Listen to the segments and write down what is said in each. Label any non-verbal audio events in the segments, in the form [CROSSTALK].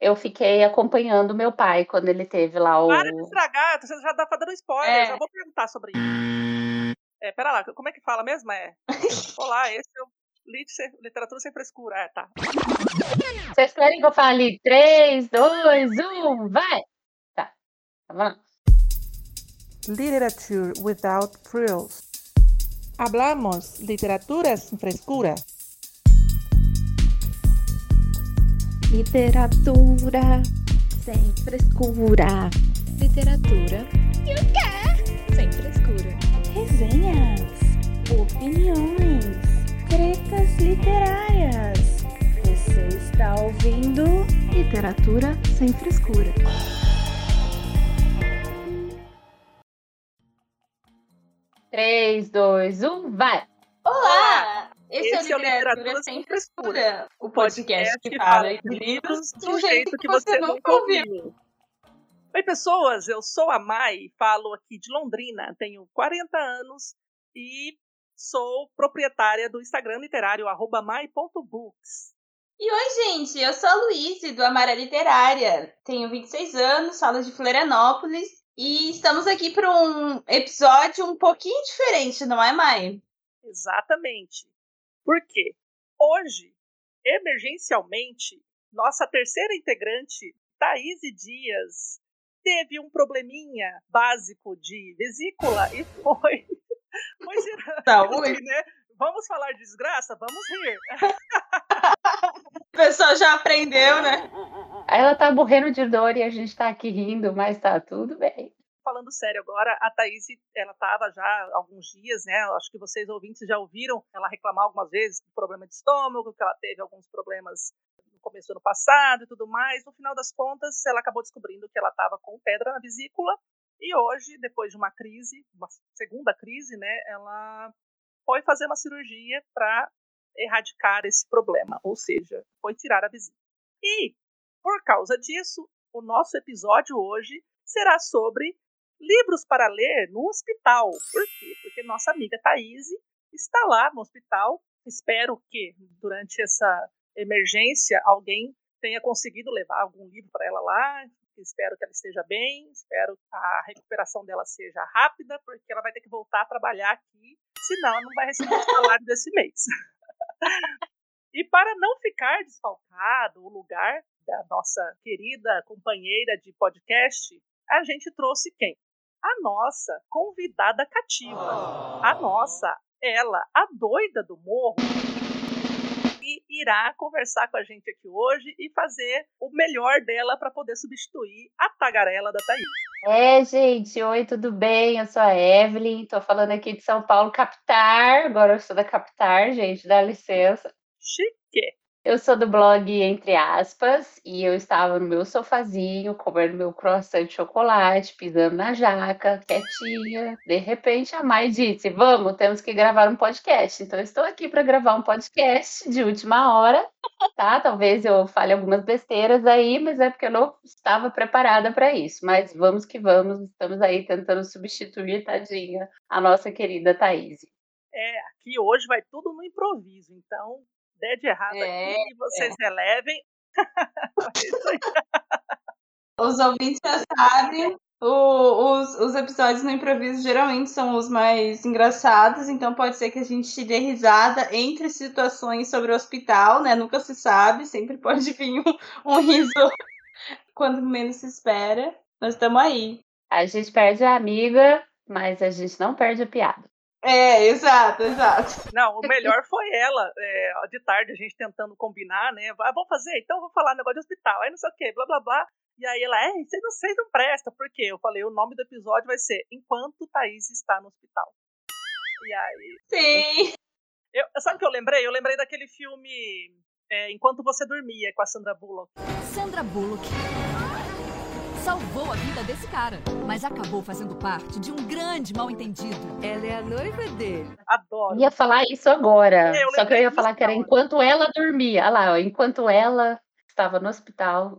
eu fiquei acompanhando meu pai quando ele teve lá o. Para de estragar, você já tá dando spoiler, é. já vou perguntar sobre isso. É, pera lá, como é que fala mesmo? É. [LAUGHS] Olá, esse é o Literatura Sem Frescura. É, tá. Vocês querem que eu fale 3, 2, 1, vai! Tá, tá bom. Literature without frills. Hablamos literatura sem frescura. Literatura sem frescura. Literatura. E o quê? Sem frescura. Resenhas. Opiniões. Tretas literárias. Você está ouvindo Literatura sem frescura. Três, dois, um, vai! Olá! Esse, Esse é o Literatura, Sem Frescura, o podcast que fala de livros do jeito que você nunca ouviu. Oi, pessoas, eu sou a Mai, falo aqui de Londrina, tenho 40 anos e sou proprietária do Instagram literário mai.books. E oi, gente, eu sou a Luíse, do Amara Literária, tenho 26 anos, falo de Florianópolis e estamos aqui para um episódio um pouquinho diferente, não é, Mai? Exatamente. Por quê? Hoje, emergencialmente, nossa terceira integrante, Thaís Dias, teve um probleminha básico de vesícula e foi. [LAUGHS] foi gerando, tá, né? Vamos falar de desgraça? Vamos rir. [LAUGHS] o pessoal já aprendeu, né? Ela tá morrendo de dor e a gente tá aqui rindo, mas tá tudo bem falando sério agora, a Thaís, ela estava já há alguns dias, né? Acho que vocês ouvintes já ouviram ela reclamar algumas vezes do problema de estômago, que ela teve alguns problemas no começo do ano passado e tudo mais. No final das contas, ela acabou descobrindo que ela estava com pedra na vesícula e hoje, depois de uma crise, uma segunda crise, né? Ela foi fazer uma cirurgia para erradicar esse problema, ou seja, foi tirar a vesícula. E, por causa disso, o nosso episódio hoje será sobre livros para ler no hospital. Por quê? Porque nossa amiga Thaís está lá no hospital. Espero que durante essa emergência alguém tenha conseguido levar algum livro para ela lá. Espero que ela esteja bem, espero que a recuperação dela seja rápida, porque ela vai ter que voltar a trabalhar aqui, senão ela não vai receber o salário desse mês. [LAUGHS] e para não ficar desfalcado o lugar da nossa querida companheira de podcast, a gente trouxe quem? A nossa convidada cativa. A nossa, ela, a doida do morro, e irá conversar com a gente aqui hoje e fazer o melhor dela para poder substituir a tagarela da Thaís. É, gente, oi, tudo bem? Eu sou a Evelyn, tô falando aqui de São Paulo, Capitar. Agora eu sou da Capitar, gente, dá licença. Chique. Eu sou do blog Entre Aspas e eu estava no meu sofazinho comendo meu croissant de chocolate, pisando na jaca, quietinha. De repente a Mai disse: Vamos, temos que gravar um podcast. Então estou aqui para gravar um podcast de última hora, tá? Talvez eu fale algumas besteiras aí, mas é porque eu não estava preparada para isso. Mas vamos que vamos, estamos aí tentando substituir, tadinha, a nossa querida Thaís. É, aqui hoje vai tudo no improviso, então der de errado é, aqui, vocês é. relevem. [LAUGHS] os ouvintes já sabem, o, os, os episódios no improviso geralmente são os mais engraçados, então pode ser que a gente dê risada entre situações sobre o hospital, né? Nunca se sabe, sempre [LAUGHS] pode vir um, um riso [LAUGHS] quando menos se espera. Nós estamos aí. A gente perde a amiga, mas a gente não perde a piada. É, exato, exato. Não, o melhor foi ela, é, de tarde, a gente tentando combinar, né? Ah, vamos fazer, então vou falar negócio de hospital, aí não sei o quê, blá blá blá. E aí ela, é, vocês não, vocês não prestam, por quê? Eu falei, o nome do episódio vai ser Enquanto Thaís está no hospital. E aí. Sim! Eu, sabe o que eu lembrei? Eu lembrei daquele filme é, Enquanto Você Dormia, com a Sandra Bullock. Sandra Bullock salvou a vida desse cara, mas acabou fazendo parte de um grande mal-entendido. Ela é a noiva dele. Adoro. Ia falar isso agora. É, só que eu ia falar que era enquanto ela dormia. Olha lá, ó, enquanto ela estava no hospital.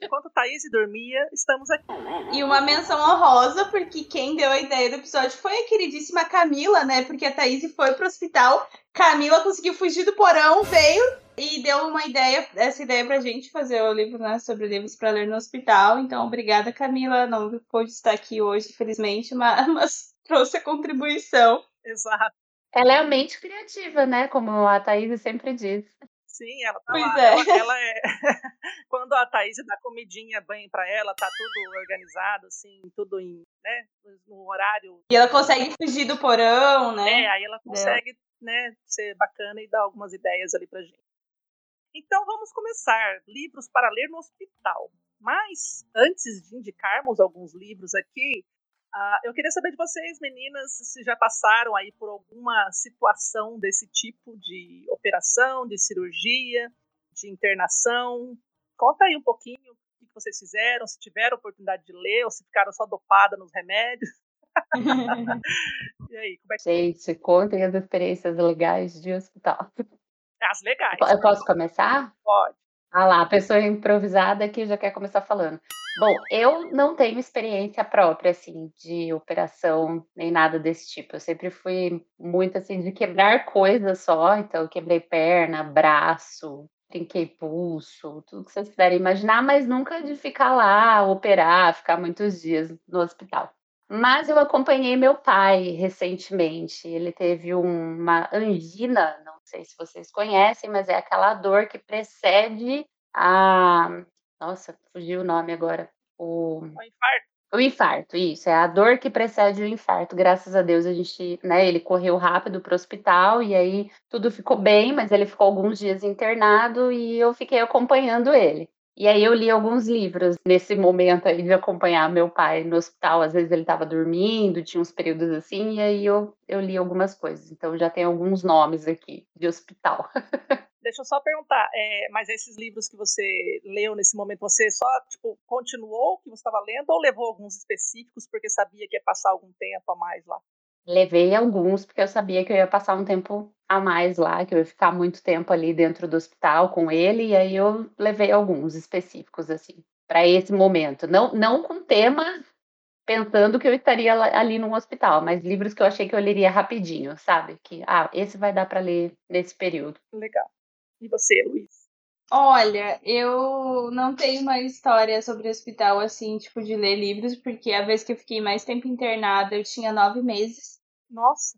Enquanto Thaís dormia, estamos aqui. E uma menção honrosa, porque quem deu a ideia do episódio foi a queridíssima Camila, né? Porque a Thaís foi pro hospital, Camila conseguiu fugir do porão, veio e deu uma ideia, essa ideia pra gente fazer o livro, né, sobre livros para ler no hospital. Então, obrigada, Camila. Não pôde estar aqui hoje, infelizmente, mas, [LAUGHS] mas trouxe a contribuição. Exato. Ela é a mente criativa, né? Como a Thaís sempre diz. Sim, ela tá Pois lá. é. Ela, ela [LAUGHS] é. [LAUGHS] Quando a Thaís dá comidinha bem pra ela, tá tudo organizado, assim, tudo em, né, no horário. E ela consegue fugir do porão, É, né? aí ela consegue, né, ser bacana e dar algumas ideias ali pra gente. Então vamos começar. Livros para ler no hospital. Mas, antes de indicarmos alguns livros aqui, ah, eu queria saber de vocês, meninas, se já passaram aí por alguma situação desse tipo de operação, de cirurgia, de internação. Conta aí um pouquinho o que que vocês fizeram, se tiveram oportunidade de ler ou se ficaram só dopada nos remédios. [LAUGHS] E aí, como é que Gente, contem as experiências legais de hospital. As legais. Eu posso começar? Pode. Ah lá, a pessoa improvisada que já quer começar falando. Bom, eu não tenho experiência própria, assim, de operação, nem nada desse tipo. Eu sempre fui muito, assim, de quebrar coisas só. Então, quebrei perna, braço, trinquei pulso, tudo que vocês puderem imaginar, mas nunca de ficar lá, operar, ficar muitos dias no hospital. Mas eu acompanhei meu pai recentemente. Ele teve uma angina, não sei se vocês conhecem, mas é aquela dor que precede a. Nossa, fugiu o nome agora. O, Um infarto. o infarto, isso. É a dor que precede o infarto. Graças a Deus a gente, né? Ele correu rápido para o hospital e aí tudo ficou bem, mas ele ficou alguns dias internado e eu fiquei acompanhando ele. E aí eu li alguns livros nesse momento aí de acompanhar meu pai no hospital. Às vezes ele estava dormindo, tinha uns períodos assim, e aí eu, eu li algumas coisas. Então já tem alguns nomes aqui de hospital. [LAUGHS] Deixa eu só perguntar, é, mas esses livros que você leu nesse momento, você só tipo, continuou o que você estava lendo ou levou alguns específicos porque sabia que ia passar algum tempo a mais lá? Levei alguns porque eu sabia que eu ia passar um tempo a mais lá, que eu ia ficar muito tempo ali dentro do hospital com ele, e aí eu levei alguns específicos assim, para esse momento. Não não com tema pensando que eu estaria ali no hospital, mas livros que eu achei que eu leria rapidinho, sabe? Que ah, esse vai dar para ler nesse período. Legal. E você, Luiz? Olha, eu não tenho uma história sobre hospital assim, tipo, de ler livros, porque a vez que eu fiquei mais tempo internada, eu tinha nove meses. Nossa,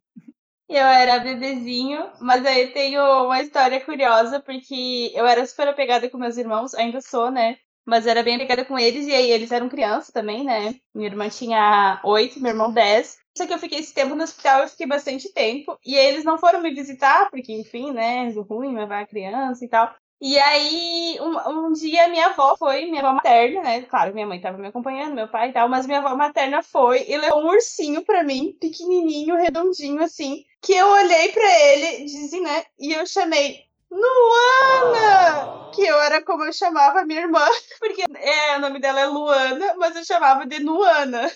eu era bebezinho, mas aí tenho uma história curiosa, porque eu era super apegada com meus irmãos, ainda sou, né? Mas era bem apegada com eles, e aí eles eram crianças também, né? Minha irmã tinha oito, meu irmão dez. Só que eu fiquei esse tempo no hospital, eu fiquei bastante tempo. E eles não foram me visitar, porque, enfim, né? Ruim levar a criança e tal. E aí, um, um dia minha avó foi, minha avó materna, né? Claro, minha mãe tava me acompanhando, meu pai e tal, mas minha avó materna foi e levou um ursinho pra mim, pequenininho, redondinho assim, que eu olhei pra ele, dizem, né? E eu chamei Luana! Que eu era como eu chamava minha irmã, [LAUGHS] porque é, o nome dela é Luana, mas eu chamava de Nuana.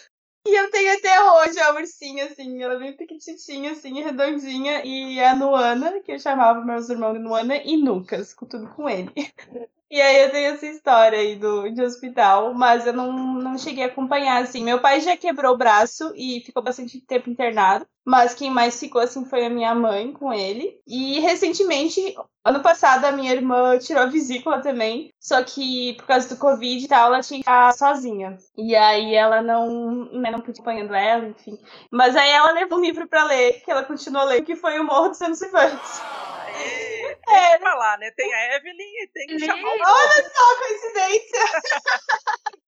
E eu tenho até hoje a ursinha, assim, ela é bem pequititinha, assim, redondinha, e a Nuana, que eu chamava meus irmãos de Nuana e Lucas, com tudo com ele. E aí eu tenho essa história aí do, de hospital, mas eu não, não cheguei a acompanhar, assim. Meu pai já quebrou o braço e ficou bastante tempo internado, mas quem mais ficou, assim, foi a minha mãe com ele. E recentemente, ano passado, a minha irmã tirou a vesícula também, só que por causa do Covid e tal, ela tinha que ficar sozinha. E aí ela não, né, não pude acompanhando ela, enfim. Mas aí ela levou um livro pra ler, que ela continuou lendo, que foi O Morro dos Santos Infantes. Que falar, né? Tem a Evelyn e tem que chamar o Olha só a coincidência! [LAUGHS]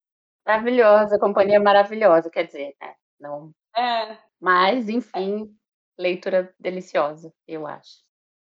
Maravilhosa, companhia maravilhosa, quer dizer, né? Não, É, mas enfim, leitura deliciosa, eu acho.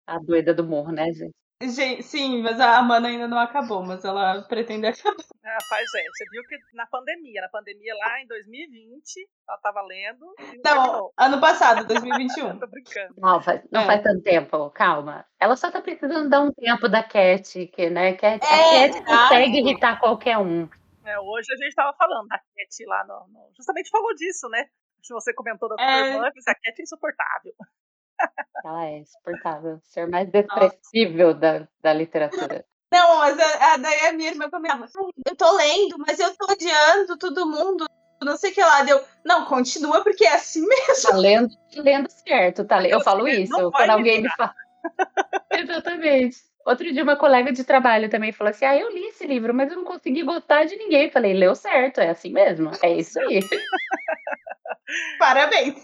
A doida do morro, né, gente? Gente, sim, mas a Amanda ainda não acabou, mas ela pretende acabar. Ah, faz é. Você viu que na pandemia, na pandemia lá em 2020, ela tava lendo não ano passado, [LAUGHS] 2021. Tô brincando. Não, faz, não É. faz tanto tempo, calma. Ela só tá precisando dar um tempo da Cat, que, né? Cat, É, a Cat consegue irritar qualquer um. É, hoje a gente tava falando da Cat lá no, no- Justamente falou disso, né? Se você comentou da sua É. irmã, disse, a Cat é insuportável. Ela é insuportável. Ser mais desprezível da, da literatura. Não, mas a, a, daí a minha irmã comentava, eu tô lendo, mas eu tô odiando todo mundo, não sei o que lá. Deu, não, continua, porque é assim [LAUGHS] mesmo. Tá lendo, lendo certo, tá lendo. Eu falo isso, quando alguém me fala. [LAUGHS] Exatamente. Outro dia, uma colega de trabalho também falou assim: Ah, eu li esse livro, mas eu não consegui gostar de ninguém. Eu falei: Leu certo, é assim mesmo. É isso aí. [LAUGHS] Parabéns.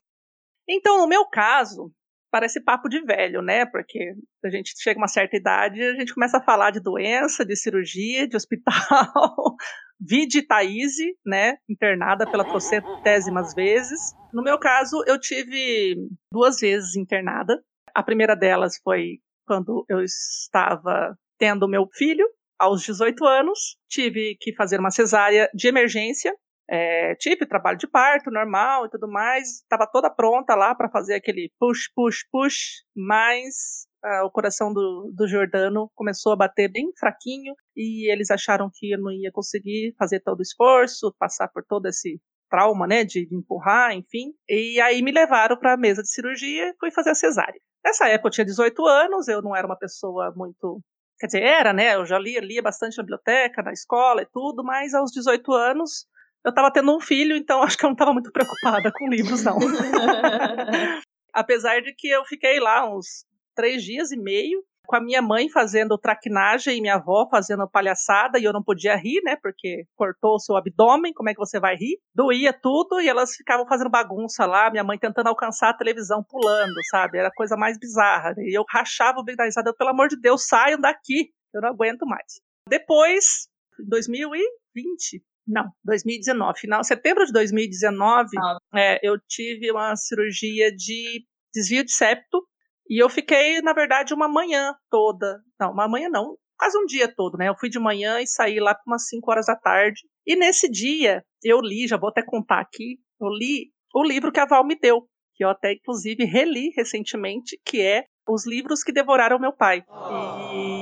Então, no meu caso, parece papo de velho, né? Porque a gente chega a uma certa idade, a gente começa a falar de doença, de cirurgia, de hospital. [LAUGHS] Vide Thaís, né? Internada pela trocentésimas vezes. No meu caso, eu tive duas vezes internada. A primeira delas foi quando eu estava tendo meu filho, aos 18 anos. Tive que fazer uma cesárea de emergência é, tive trabalho de parto normal e tudo mais, estava toda pronta lá para fazer aquele push, push, push, mas ah, o coração do, do Jordano começou a bater bem fraquinho e eles acharam que eu não ia conseguir fazer todo o esforço, passar por todo esse trauma, né, de, de empurrar, enfim. E aí me levaram para a mesa de cirurgia e fui fazer a cesárea. Nessa época eu tinha 18 anos, eu não era uma pessoa muito quer dizer, era, né? Eu já lia, lia bastante na biblioteca, na escola e tudo, mas aos 18 anos eu estava tendo um filho, então [LAUGHS] acho que eu não estava muito preocupada com livros, não. [LAUGHS] Apesar de que eu fiquei lá uns três dias e meio com a minha mãe fazendo traquinagem e minha avó fazendo palhaçada e eu não podia rir, né? Porque cortou o seu abdômen, como é que você vai rir? Doía tudo e elas ficavam fazendo bagunça lá, minha mãe tentando alcançar a televisão pulando, sabe? Era a coisa mais bizarra. E eu rachava o bico da risada, pelo amor de Deus, saiam daqui, eu não aguento mais. Depois, em 2020, não, 2019. Final, setembro de 2019, ah. é, eu tive uma cirurgia de desvio de septo e eu fiquei, na verdade, uma manhã toda. Não, uma manhã não, quase um dia todo, né? Eu fui de manhã e saí lá por umas 5 horas da tarde. E nesse dia, eu li, já vou até contar aqui, eu li o livro que a Val me deu, que eu até, inclusive, reli recentemente, que é Os Livros que Devoraram Meu Pai.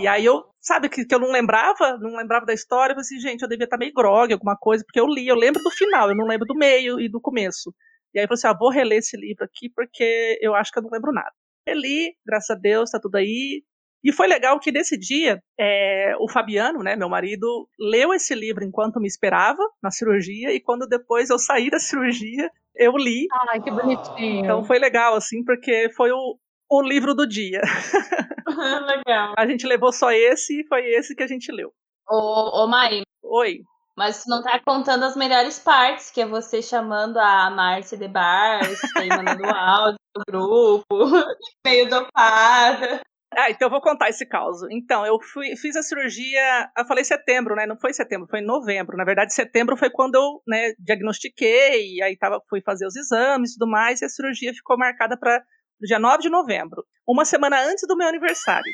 E aí eu sabe, que, que eu não lembrava, não lembrava da história, eu falei assim, gente, eu devia estar meio grog, alguma coisa, porque eu li, eu lembro do final, eu não lembro do meio e do começo. E aí eu falei assim, ah, vou reler esse livro aqui, porque eu acho que eu não lembro nada. Reli, graças a Deus, tá tudo aí. E foi legal que nesse dia, é, o Fabiano, né, meu marido, leu esse livro enquanto me esperava na cirurgia, e quando depois eu saí da [LAUGHS] cirurgia, eu li. Ai, que bonitinho. Então foi legal, assim, porque foi o, o livro do dia. [LAUGHS] Legal. A gente levou só esse e foi esse que a gente leu. Ô, ô Mai. Oi. Mas tu não tá contando as melhores partes, que é você chamando a Márcia de Bar, mandando [LAUGHS] áudio do grupo, [LAUGHS] meio dopada. Ah, então eu vou contar esse caos. Então, eu fui, fiz a cirurgia, eu falei setembro, né? Não foi setembro, foi novembro. Na verdade, setembro foi quando eu, né, diagnostiquei, aí tava, fui fazer os exames e tudo mais, e a cirurgia ficou marcada para do dia 9 de novembro, uma semana antes do meu aniversário.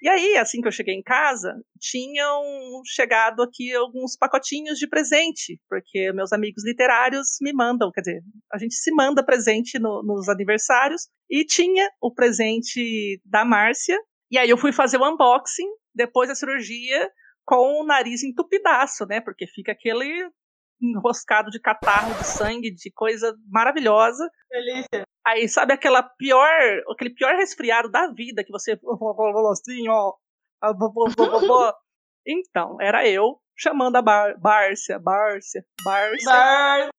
E aí, assim que eu cheguei em casa, tinham chegado aqui alguns pacotinhos de presente, porque meus amigos literários me mandam, quer dizer, a gente se manda presente no, nos aniversários, e tinha o presente da Márcia, e aí eu fui fazer o unboxing depois da cirurgia com o nariz entupidaço, né? Porque fica aquele enroscado de catarro, de sangue, de coisa maravilhosa. Delícia. Aí, sabe aquela pior, aquele pior resfriado da vida que você assim, ó. [LAUGHS] Então, era eu chamando a Bar Bárcia, Bárcia, Bárcia. Bárcia.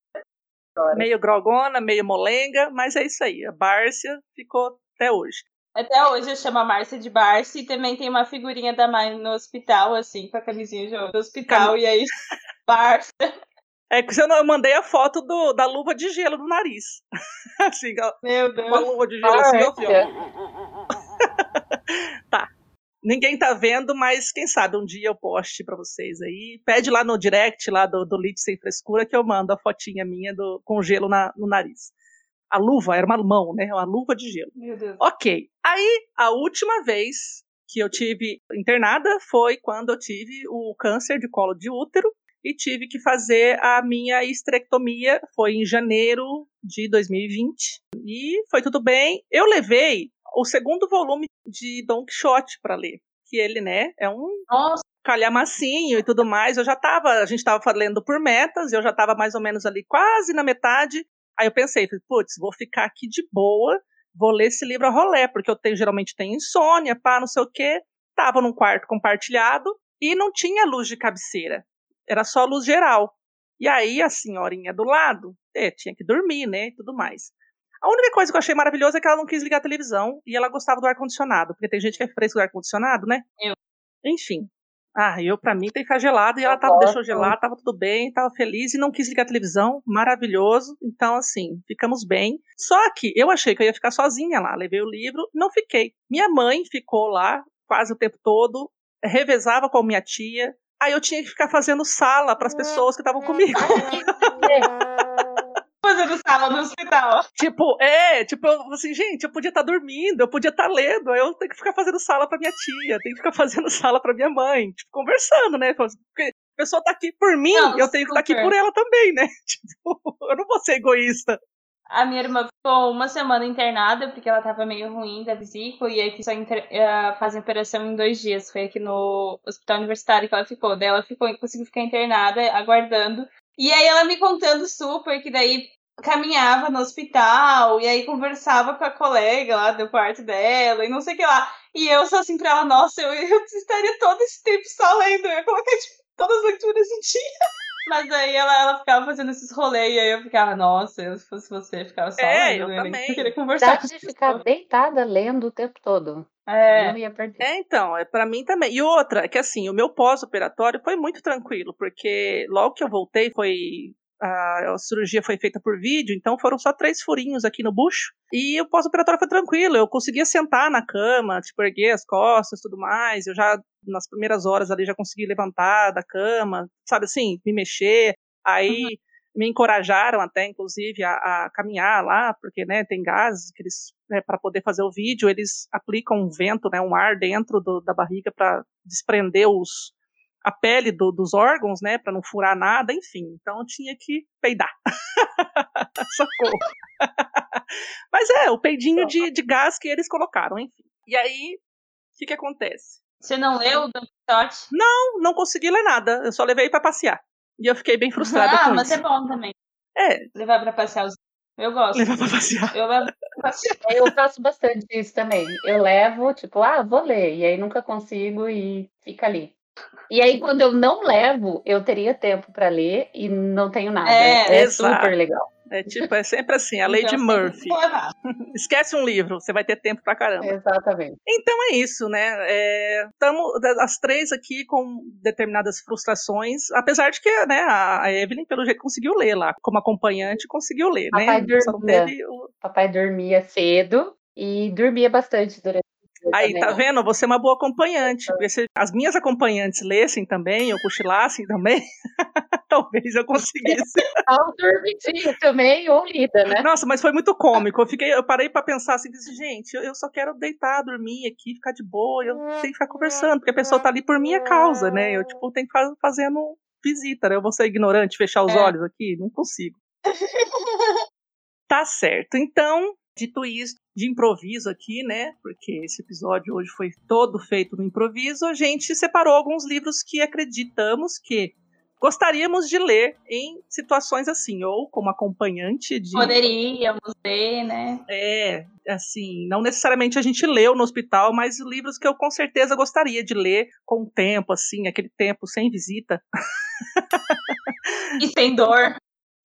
Meio grogona, meio molenga, mas é isso aí. A Bárcia ficou até hoje. Até hoje eu chamo a Márcia de Bárcia e também tem uma figurinha da mãe no hospital, assim, com a camisinha do hospital, Cam... e aí, [LAUGHS] Bárcia. É que eu mandei a foto do, da luva de gelo no nariz. [LAUGHS] assim, Meu Deus. Uma luva de gelo assim, assim, ó. [LAUGHS] tá. Ninguém tá vendo, mas quem sabe um dia eu poste para vocês aí. Pede lá no direct lá do, do Lit Sem Frescura que eu mando a fotinha minha do, com gelo na, no nariz. A luva era uma mão, né? Uma luva de gelo. Meu Deus. Ok. Aí, a última vez que eu tive internada foi quando eu tive o câncer de colo de útero e tive que fazer a minha estrectomia. Foi em janeiro de 2020 e foi tudo bem. Eu levei o segundo volume de Don Quixote para ler, que ele, né, é um Nossa. calhamacinho e tudo mais. Eu já tava, a gente tava lendo por metas, eu já tava mais ou menos ali quase na metade. Aí eu pensei, putz, vou ficar aqui de boa, vou ler esse livro a rolé, porque eu tenho, geralmente tenho insônia, pá, não sei o quê. Tava num quarto compartilhado, e não tinha luz de cabeceira, era só luz geral. E aí a senhorinha do lado é, tinha que dormir, né, e tudo mais. A única coisa que eu achei maravilhosa é que ela não quis ligar a televisão e ela gostava do ar-condicionado, porque tem gente que é fresco do ar-condicionado, né? Eu. Enfim. Ah, eu, pra mim, tem que ficar gelado, e ela tava, deixou gelado, tava tudo bem, tava feliz, e não quis ligar a televisão, maravilhoso. Então, assim, ficamos bem. Só que eu achei que eu ia ficar sozinha lá, levei o livro, não fiquei. Minha mãe ficou lá quase o tempo todo, revezava com minha tia, aí eu tinha que ficar fazendo sala para as pessoas que estavam comigo. [LAUGHS] Fazendo sala no hospital. Tipo, é, tipo, eu, assim, gente, eu podia estar dormindo, eu podia estar lendo, aí eu tenho que ficar fazendo sala pra minha tia, tenho que ficar [LAUGHS] fazendo sala pra minha mãe, tipo, conversando, né? Porque a pessoa tá aqui por mim, Não, eu tenho que estar aqui super. por ela também, né? [LAUGHS] Tipo, eu não vou ser egoísta. A minha irmã ficou uma semana internada porque ela tava meio ruim da vesícula e aí só inter... eh, fazem operação em dois dias. Foi aqui no hospital universitário que ela ficou. Daí ela ficou, conseguiu ficar internada, aguardando. E aí ela me contando super que daí caminhava no hospital e aí conversava com a colega lá do quarto dela e não sei o que lá. E eu só assim pra ela, nossa, eu, eu estaria todo esse tempo só lendo. Eu ia colocar tipo, todas as leituras em dia. Mas aí ela, ela ficava fazendo esses rolês e aí eu ficava, nossa, eu, se fosse você, eu ficava só É, lendo. eu né? também. Eu queria conversar Dá de ficar deitada lendo o tempo todo. É. Não ia perder. É, então, é para mim também. E outra, que assim, o meu pós-operatório foi muito tranquilo, porque logo que eu voltei foi a, a cirurgia foi feita por vídeo, então foram só três furinhos aqui no bucho. E o pós-operatório foi tranquilo, eu conseguia sentar na cama, tipo, erguer as costas tudo mais. Eu já, nas primeiras horas ali, já consegui levantar da cama, sabe assim, me mexer. Aí me encorajaram até, inclusive, a, a caminhar lá, porque, né, tem gases que eles, né, para poder fazer o vídeo, eles aplicam um vento, né, um ar dentro do- da barriga para desprender os, a pele do- dos órgãos, né, para não furar nada, enfim. Então eu tinha que peidar. [LAUGHS] Socorro. [LAUGHS] Mas é, o peidinho de, de gás que eles colocaram, enfim. E aí, o que que acontece? Você não leu o Don Quixote? Não, não consegui ler nada, eu só levei para passear. E eu fiquei bem frustrada ah, com mas isso. é bom também. É, Levar pra passear os. Eu gosto. levar pra passear. Eu levo pra passear. Eu faço bastante isso também. Eu levo, tipo, ah, vou ler. E aí nunca consigo e fica ali. E aí, quando eu não levo, eu teria tempo pra ler e não tenho nada. É, É, exato. super legal. É tipo, é sempre assim, a lei de Então, Murphy. [LAUGHS] Esquece um livro, você vai ter tempo pra caramba. Exatamente. Então é isso, né? Estamos as três aqui com determinadas frustrações, apesar de que né, a Evelyn, pelo jeito, conseguiu ler lá. Como acompanhante, conseguiu ler, Papai né? Só não dormia. o- Papai dormia cedo e dormia bastante durante Aí, tá vendo? Você é uma boa acompanhante. Porque se as minhas acompanhantes lessem também, ou cochilassem também, [LAUGHS] talvez eu conseguisse. [LAUGHS] Ao também, ou lida, né? Nossa, mas foi muito cômico. Eu fiquei, eu parei pra pensar assim, disse, gente, eu, eu só quero deitar, dormir aqui, ficar de boa, eu tenho que ficar conversando, porque a pessoa tá ali por minha causa, né? Eu, tipo, tenho que ficar fazendo visita, né? Eu vou ser ignorante, fechar os É. olhos aqui? Não consigo. [LAUGHS] tá certo. Então, dito isso, de improviso aqui, né? Porque esse episódio hoje foi todo feito no improviso, a gente separou alguns livros que acreditamos que gostaríamos de ler em situações assim, ou como acompanhante de. Poderíamos ler, né? É, assim, não necessariamente a gente leu no hospital, mas livros que eu com certeza gostaria de ler com o tempo, assim, aquele tempo sem visita, E sem dor.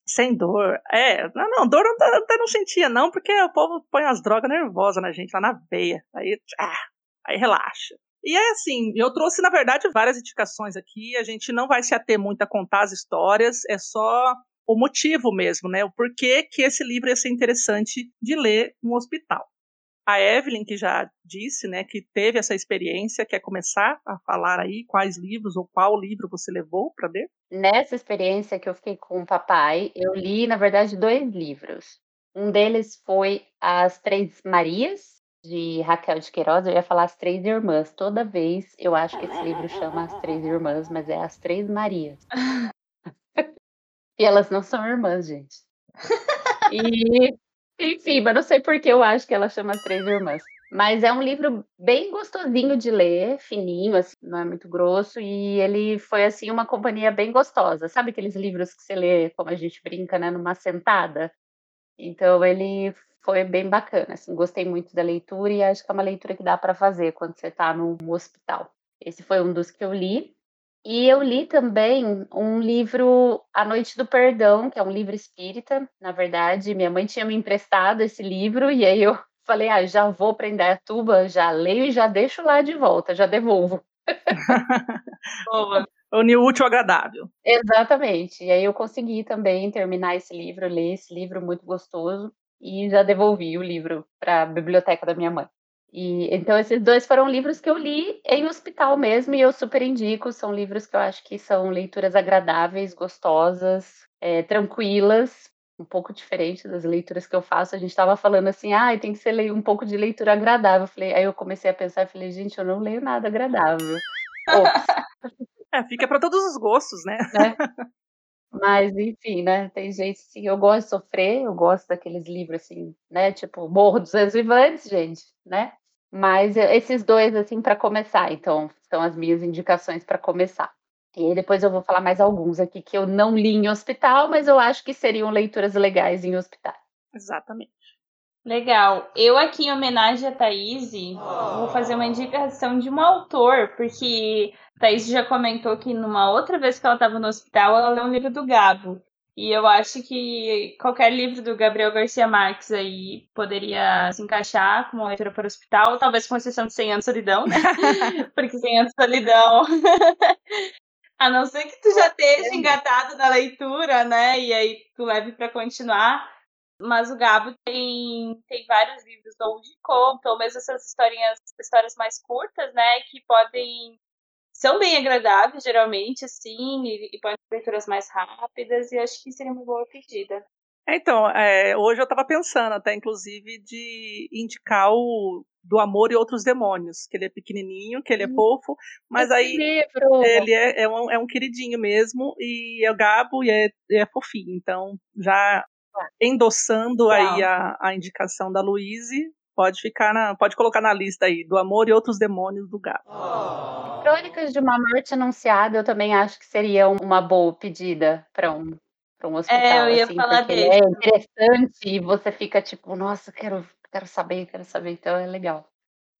Sem dor. É, não, não, dor eu até- não sentia, não, porque o povo põe as drogas nervosas na gente, lá na veia. Aí, ah, aí relaxa. E é assim, eu trouxe, na verdade, várias indicações aqui. A gente não vai se ater muito a contar as histórias, é só o motivo mesmo, né? O porquê que esse livro ia ser interessante de ler no hospital. A Evelyn, que já disse, né, que teve essa experiência, quer começar a falar aí quais livros ou qual livro você levou para ler? Nessa experiência que eu fiquei com o papai, eu li, na verdade, dois livros. Um deles foi As Três Marias, de Raquel de Queiroz. Eu ia falar As Três Irmãs. Toda vez eu acho que esse livro chama As Três Irmãs, mas é As Três Marias. [LAUGHS] e elas não são irmãs, gente. E, enfim, mas não sei por que eu acho que ela chama As Três Irmãs. Mas é um livro bem gostosinho de ler, fininho, assim, não é muito grosso, e ele foi, assim, uma companhia bem gostosa. Sabe aqueles livros que você lê, como a gente brinca, né, numa sentada? Então, ele foi bem bacana, assim, gostei muito da leitura e acho que é uma leitura que dá para fazer quando você está no hospital. Esse foi um dos que eu li. E eu li também um livro, A Noite do Perdão, que é um livro espírita, na verdade. Minha mãe tinha me emprestado esse livro, e aí eu [LAUGHS] falei, ah, já vou para Indaiatuba, já leio e já deixo lá de volta, já devolvo. [LAUGHS] Boa. Unir o útil ao agradável. Exatamente. E aí eu consegui também terminar esse livro, ler esse livro muito gostoso, e já devolvi o livro para a biblioteca da minha mãe. E, então, esses dois foram livros que eu li em hospital mesmo, e eu super indico. São livros que eu acho que são leituras agradáveis, gostosas, é, tranquilas, um pouco diferente das leituras que eu faço. A gente estava falando assim, ah, tem que ser um pouco de leitura agradável. Falei, aí eu comecei a pensar e falei, gente, eu não leio nada agradável. [LAUGHS] é, fica para todos os gostos, né? É. Mas, enfim, né? Tem gente assim, eu gosto de sofrer, eu gosto daqueles livros assim, né? Tipo, Morro dos Anjos Vivantes, gente, né? Mas esses dois, assim, para começar, então, são as minhas indicações para começar. E aí depois eu vou falar mais alguns aqui que eu não li em hospital, mas eu acho que seriam leituras legais em hospital. Exatamente. Legal. Eu aqui, em homenagem a Thaís, vou fazer uma indicação de um autor, porque Thaís já comentou que numa outra vez que ela estava no hospital, ela leu um livro do Gabo. E eu acho que qualquer livro do Gabriel Garcia Marques aí poderia se encaixar como leitura para o hospital, talvez com exceção de 100 anos de solidão, né? [LAUGHS] Porque 100 anos de solidão. [LAUGHS] A não ser que tu já esteja engatado na leitura, né? E aí tu leve para continuar. Mas o Gabo tem, tem vários livros ou de conto, ou mesmo essas historinhas, histórias mais curtas, né? Que podem são bem agradáveis, geralmente, assim, e, e podem ser leituras mais rápidas, e acho que seria uma boa pedida. Então, é, hoje eu estava pensando até, inclusive, de indicar o do Amor e Outros Demônios, que ele é pequenininho, que ele é hum. fofo, mas Esse aí livro. ele é, é, um, é um queridinho mesmo, e é o Gabo e é, é fofinho, então já endossando aí a, a indicação da Luíse, pode ficar na, pode colocar na lista aí, do Amor e Outros Demônios do Gabo. Oh. Crônicas de uma morte anunciada, eu também acho que seria uma boa pedida para um, para um hospital. É, eu ia assim, falar dele. É interessante e você fica tipo, nossa, quero, quero saber, quero saber, então é legal.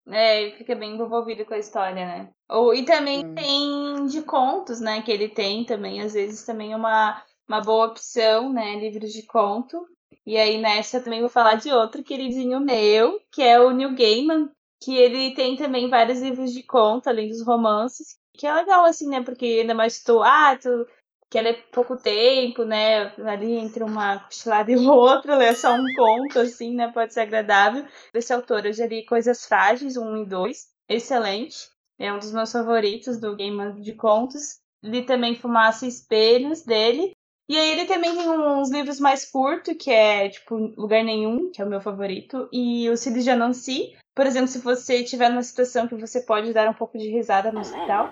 É, fica bem envolvido com a história, né? Ou, e também hum. tem de contos, né? Que ele tem também, às vezes também é uma, uma boa opção, né? Livros de conto. E aí nessa eu também vou falar de outro queridinho meu, que é o Neil Gaiman, que ele tem também vários livros de conto, além dos romances, que é legal, assim, né? Porque ainda mais tu, ah, tu quer ler pouco tempo, né? Ali entre uma cochilada e [LAUGHS] outra, ler só um conto, assim, né? Pode ser agradável. Esse autor, eu já li Coisas Frágeis, um e dois, excelente. É um dos meus favoritos do Game de Contos. Li também Fumaça e Espelhos dele. E aí ele também tem uns livros mais curtos, que é tipo Lugar Nenhum, que é o meu favorito, e O Cid de Anansi, por exemplo, se você estiver numa situação que você pode dar um pouco de risada no hospital,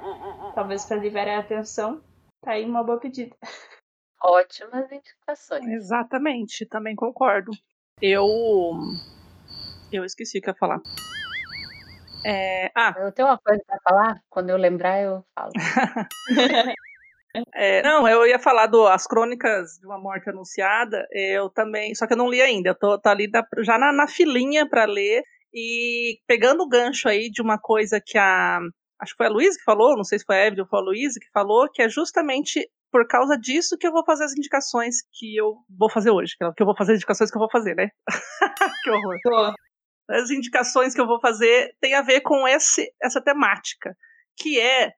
talvez para aliviar a atenção, tá aí uma boa pedida. Ótimas indicações. Exatamente, também concordo. Eu. Eu esqueci o que eu ia falar. É... Ah. Eu tenho uma coisa para falar, quando eu lembrar, eu falo. [LAUGHS] É, não, eu ia falar do As Crônicas de uma Morte Anunciada, eu também, só que eu não li ainda, eu tô, tô ali da, já na, na filinha para ler, e pegando o gancho aí de uma coisa que a. Acho que foi a Luísa que falou, não sei se foi a Evelyn ou foi a Luísa que falou, que é justamente por causa disso que eu vou fazer as indicações que eu vou fazer hoje. Que eu vou fazer as indicações que eu vou fazer, né? [LAUGHS] que horror. Tô. As indicações que eu vou fazer têm a ver com esse, essa temática, que é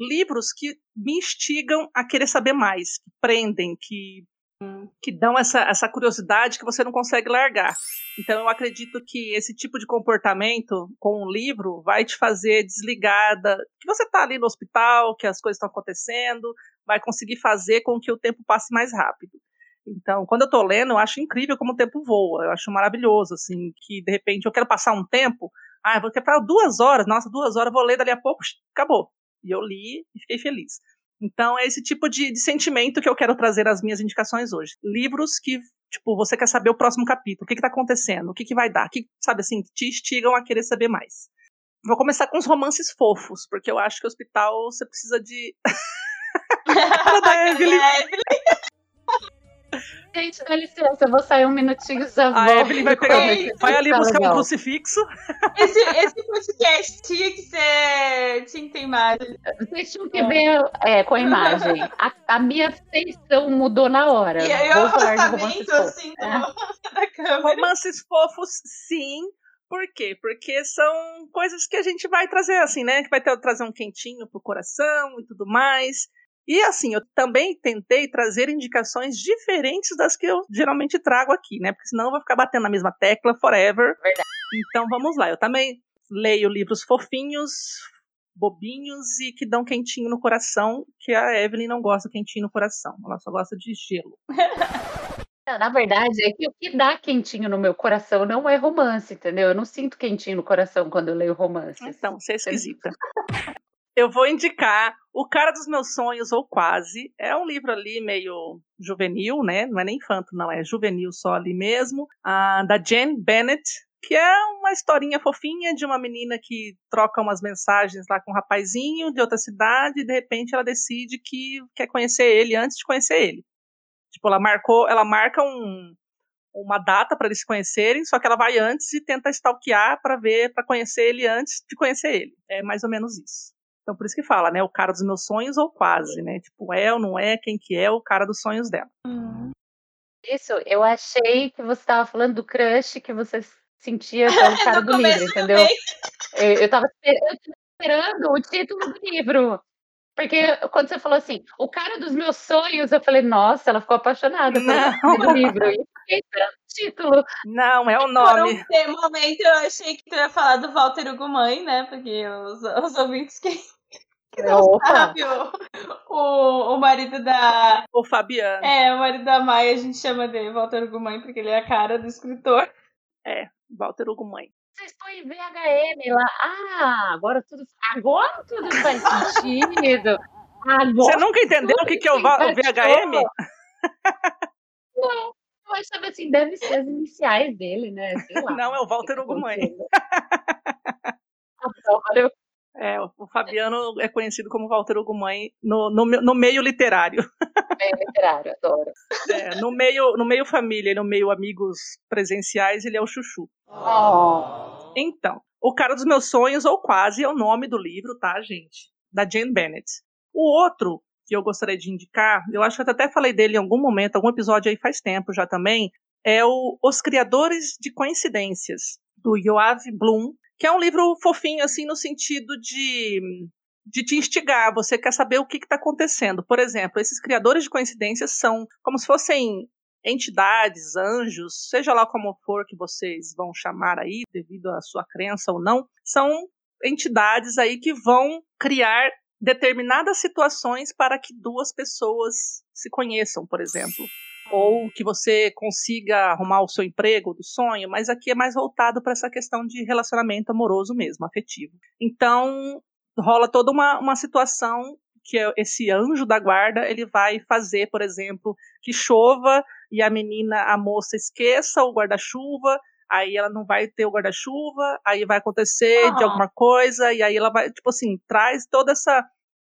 livros que me instigam a querer saber mais, que prendem, que que dão essa, essa curiosidade que você não consegue largar. Então eu acredito que esse tipo de comportamento com um livro vai te fazer desligada, que você está ali no hospital, que as coisas estão acontecendo, vai conseguir fazer com que o tempo passe mais rápido. Então, quando eu estou lendo, eu acho incrível como o tempo voa. Eu acho maravilhoso, assim, que de repente eu quero passar um tempo, ah, vou para duas horas, nossa, duas horas, vou ler dali a pouco, acabou. E eu li e fiquei feliz. Então é esse tipo de, de sentimento que eu quero trazer às minhas indicações hoje. Livros que, tipo, você quer saber o próximo capítulo, o que está acontecendo, o que, que vai dar, que, sabe assim, te instigam a querer saber mais. Vou começar com os romances fofos, porque eu acho que o hospital você precisa de. [LAUGHS] da [LAUGHS] Evelyn. Gente, dá licença, eu vou sair um minutinho já A volto. Evelyn vai pegar. Ei, Vai ali tá buscar um legal. crucifixo. Esse, esse podcast tinha que ser. Tinha que ter imagem. Vocês tinham que ver é, com a imagem. A, a minha feição mudou na hora. E aí o Vou falar de romance afastamento, fofo. assim, É. [LAUGHS] da câmera. Romances fofos, sim. Por quê? Porque são coisas que a gente vai trazer, assim, né? Que vai ter, trazer um quentinho pro coração e tudo mais. E assim, eu também tentei trazer indicações diferentes das que eu geralmente trago aqui, né? Porque senão eu vou ficar batendo na mesma tecla forever. Verdade. Então vamos lá. Eu também leio livros fofinhos, bobinhos e que dão quentinho no coração, que a Evelyn não gosta de quentinho no coração. Ela só gosta de gelo. Não, [LAUGHS] Na verdade, é que o que dá quentinho no meu coração não é romance, entendeu? Eu não sinto quentinho no coração quando eu leio romances. Então, você é esquisita. [LAUGHS] Eu vou indicar O Cara dos Meus Sonhos, ou Quase. É um livro ali meio juvenil, né? Não é nem infanto, não, é juvenil só ali mesmo. Ah, da Jane Bennett, que é uma historinha fofinha de uma menina que troca umas mensagens lá com um rapazinho de outra cidade e de repente ela decide que quer conhecer ele antes de conhecer ele. Tipo, ela marcou, ela marca um, uma data para eles se conhecerem, só que ela vai antes e tenta stalkear para ver, para conhecer ele antes de conhecer ele. É mais ou menos isso. Então por isso que fala, né, o cara dos meus sonhos ou quase, né? Tipo, é ou não é, quem que é o cara dos sonhos dela. Isso, eu achei que você estava falando do crush que você sentia pelo [LAUGHS] cara do livro, entendeu? Eu, eu, tava esper- eu tava esperando o título do livro. Porque quando você falou assim, o cara dos meus sonhos, eu falei, nossa, ela ficou apaixonada pelo Não. [LAUGHS] nome livro. E eu fiquei esperando o título. Não, é o Por um nome. momento eu achei que tu ia falar do Walter Ugumãe, né? Porque os, os ouvintes que, que não Opa. sabem, o, o, o marido da. O Fabiano. É, o marido da Maia, a gente chama de Walter Ugumãe porque ele é a cara do escritor. Walter Hugo Mãe. Vocês estão em VHM lá. Ah, agora tudo, agora tudo faz sentido. Agora Você nunca entendeu o que, que é o, o VHM? Não, eu achava assim, deve ser as iniciais dele, né? Lá. Não, é o Walter que Hugo Mãe. aconteceu. Agora eu É, o Fabiano é conhecido como Walter Hugo Mãe no, no, no meio literário. [LAUGHS] meio literário, adoro. É, no, meio, no meio família e no meio amigos presenciais, ele é o Chuchu. Oh. Então, O Cara dos Meus Sonhos, ou Quase, é o nome do livro, tá, gente? Da Jane Bennett. O outro que eu gostaria de indicar, eu acho que eu até falei dele em algum momento, algum episódio aí faz tempo já também, é o Os Criadores de Coincidências, do Yoav Bloom, que é um livro fofinho, assim, no sentido de, de te instigar, você quer saber o que está acontecendo. Por exemplo, esses criadores de coincidências são como se fossem entidades, anjos, seja lá como for que vocês vão chamar aí, devido à sua crença ou não, são entidades aí que vão criar determinadas situações para que duas pessoas se conheçam, por exemplo. Ou que você consiga arrumar o seu emprego do sonho, mas aqui é mais voltado para essa questão de relacionamento amoroso mesmo, afetivo. Então, rola toda uma, uma situação que é esse anjo da guarda ele vai fazer, por exemplo, que chova e a menina, a moça esqueça o guarda-chuva, aí ela não vai ter o guarda-chuva, aí vai acontecer de alguma coisa, e aí ela vai, tipo assim, traz toda essa,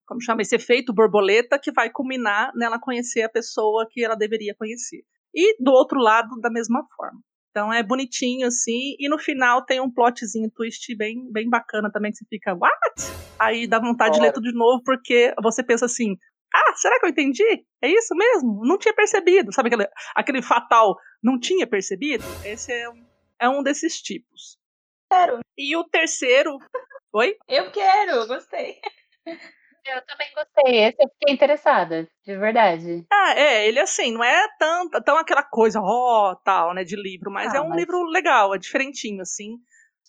como chama, esse efeito borboleta que vai culminar nela conhecer a pessoa que ela deveria conhecer. E do outro lado, da mesma forma. Então é bonitinho assim, e no final tem um plotzinho twist bem, bem bacana também, que você fica, what? Aí dá vontade de ler tudo de novo, porque você pensa assim, ah, será que eu entendi? É isso mesmo? Não tinha percebido. Sabe aquele, aquele fatal, não tinha percebido? Esse é um, é um desses tipos. Quero. E o terceiro. Oi? Eu quero, gostei. Eu também gostei. Esse eu fiquei interessada, de verdade. Ah, é, ele assim, não é tão, tão aquela coisa, ó, tal, né, de livro, mas Ah, é um mas- livro legal, é diferentinho, assim.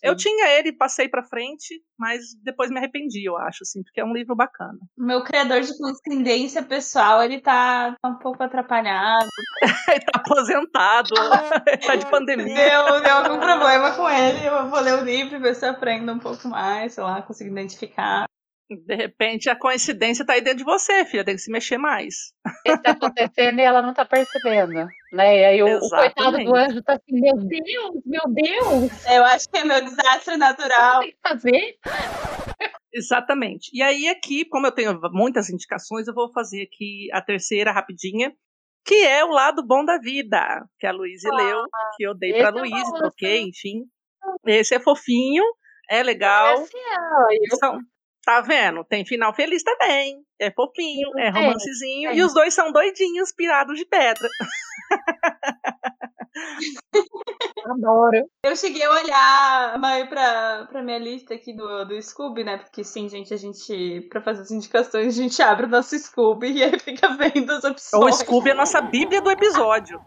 Eu tinha ele, passei pra frente, mas depois me arrependi, eu acho, assim, porque é um livro bacana. O meu criador de coincidência pessoal, ele tá, tá um pouco atrapalhado. [LAUGHS] ele tá aposentado, [LAUGHS] tá de pandemia. Deu, deu algum problema com ele. Eu vou ler o livro e ver se eu aprendo um pouco mais, sei lá, consigo identificar. De repente a coincidência tá aí dentro de você, filha, tem que se mexer mais. Isso tá acontecendo e ela não tá percebendo. Né? E aí o, o coitado do Exatamente. anjo tá assim, meu Deus, meu Deus, Eu acho que é meu desastre natural. tem que fazer. Exatamente. E aí aqui, como eu tenho muitas indicações, eu vou fazer aqui a terceira rapidinha, que é O Lado Bom da Vida, que a Luísa ah, leu, que eu dei pra Luísa, troquei, enfim. Esse é fofinho, é legal. Esse é, eu... São, tá vendo? Tem final feliz também. É fofinho, é romancezinho. É, é. E os dois são doidinhos, pirados de pedra. [LAUGHS] Adoro. Eu cheguei a olhar pra, pra minha lista aqui do, do Scooby, né? Porque sim, gente, a gente, pra fazer as indicações, a gente abre o nosso Scooby e aí fica vendo as opções. O Scooby é a nossa bíblia do episódio.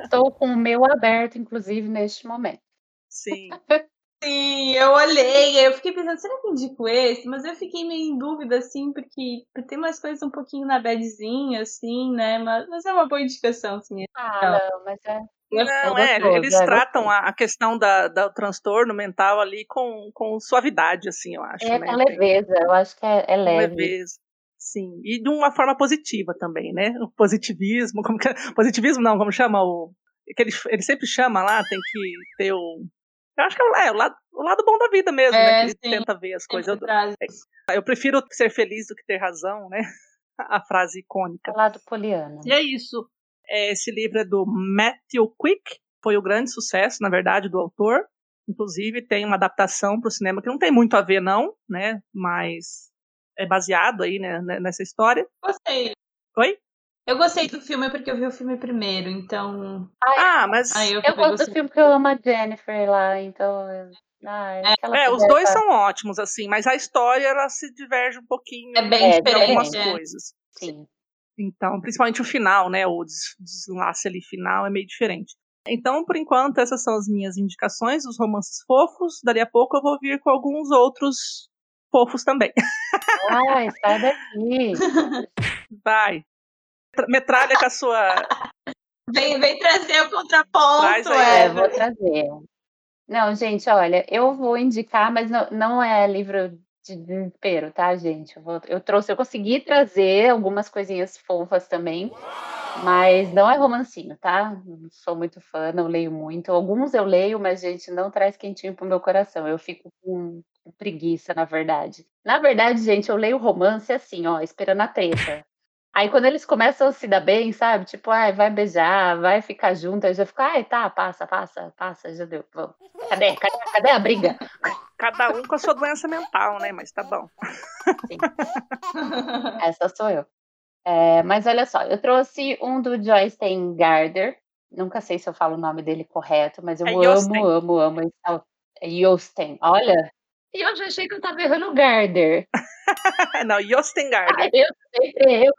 Estou com o meu aberto, inclusive, neste momento. Sim. [LAUGHS] Sim, eu olhei, eu fiquei pensando, será que indico esse? Mas eu fiquei meio em dúvida, assim, porque tem umas coisas um pouquinho na badzinha, assim, né? Mas, mas é uma boa indicação, assim. Ah, não, mas é. Não, é, eles é, tratam a, a, questão da, da, do transtorno mental ali com, com suavidade, assim, eu acho. É né? com leveza, eu acho que é, é leve. Leveza. Sim, e de uma forma positiva também, né? O positivismo, [LAUGHS] como que, é? positivismo não, como chama o que ele, ele sempre chama lá, tem que ter o eu acho que é, é o, lado, o lado bom da vida mesmo, né, é, né? Que ele tenta ver as coisas. Eu, é, eu prefiro ser feliz do que ter razão, né? [LAUGHS] A frase icônica. O lado poliana. E é isso. É, esse livro é do Matthew Quick, foi o grande sucesso, na verdade, do autor. Inclusive, tem uma adaptação para o cinema que não tem muito a ver, não, né? Mas é baseado aí né, nessa história. Gostei. Oi? Eu gostei do filme porque eu vi o filme primeiro, então. ah, mas. eu, eu gosto do filme porque eu amo a Jennifer lá, então. Ah, é, os dois são ótimos, assim, mas a história ela se diverge um pouquinho. É bem diferente. algumas é. coisas. Sim. Então, principalmente o final, né? O desenlace ali final é meio diferente. Então, por enquanto, essas são as minhas indicações, os romances fofos. Dali a pouco eu vou vir com alguns outros fofos também. Ai, sai daqui. [LAUGHS] Vai metralha com a sua. Vem, vem trazer o contraponto. Traz aí, é, vou trazer. Não, gente, olha, eu vou indicar, mas não, não é livro de desespero, tá, gente? Eu, vou, eu trouxe, eu consegui trazer algumas coisinhas fofas também, mas não é romancinho, tá? Não sou muito fã, não leio muito. Alguns eu leio, mas, gente, não traz quentinho pro meu coração. Eu fico com preguiça, na verdade. Na verdade, gente, eu leio romance assim, ó, esperando a treta. Aí quando eles começam a se dar bem, sabe? Tipo, ai, vai beijar, vai ficar junto, aí já fica, ai, tá, passa, passa, passa, já deu, vamos. Cadê? Cadê, cadê a briga? Cada um com a sua doença mental, né? Mas tá bom. Sim. Essa sou eu. É, mas olha só, eu trouxe um do Joyce Garder. Nunca sei se eu falo o nome dele correto, mas eu é amo, amo, amo, amo. É Yosten. Olha, e eu já achei que eu tava errando o Garder. [LAUGHS] Não, Yosten Garder. Ah, eu sempre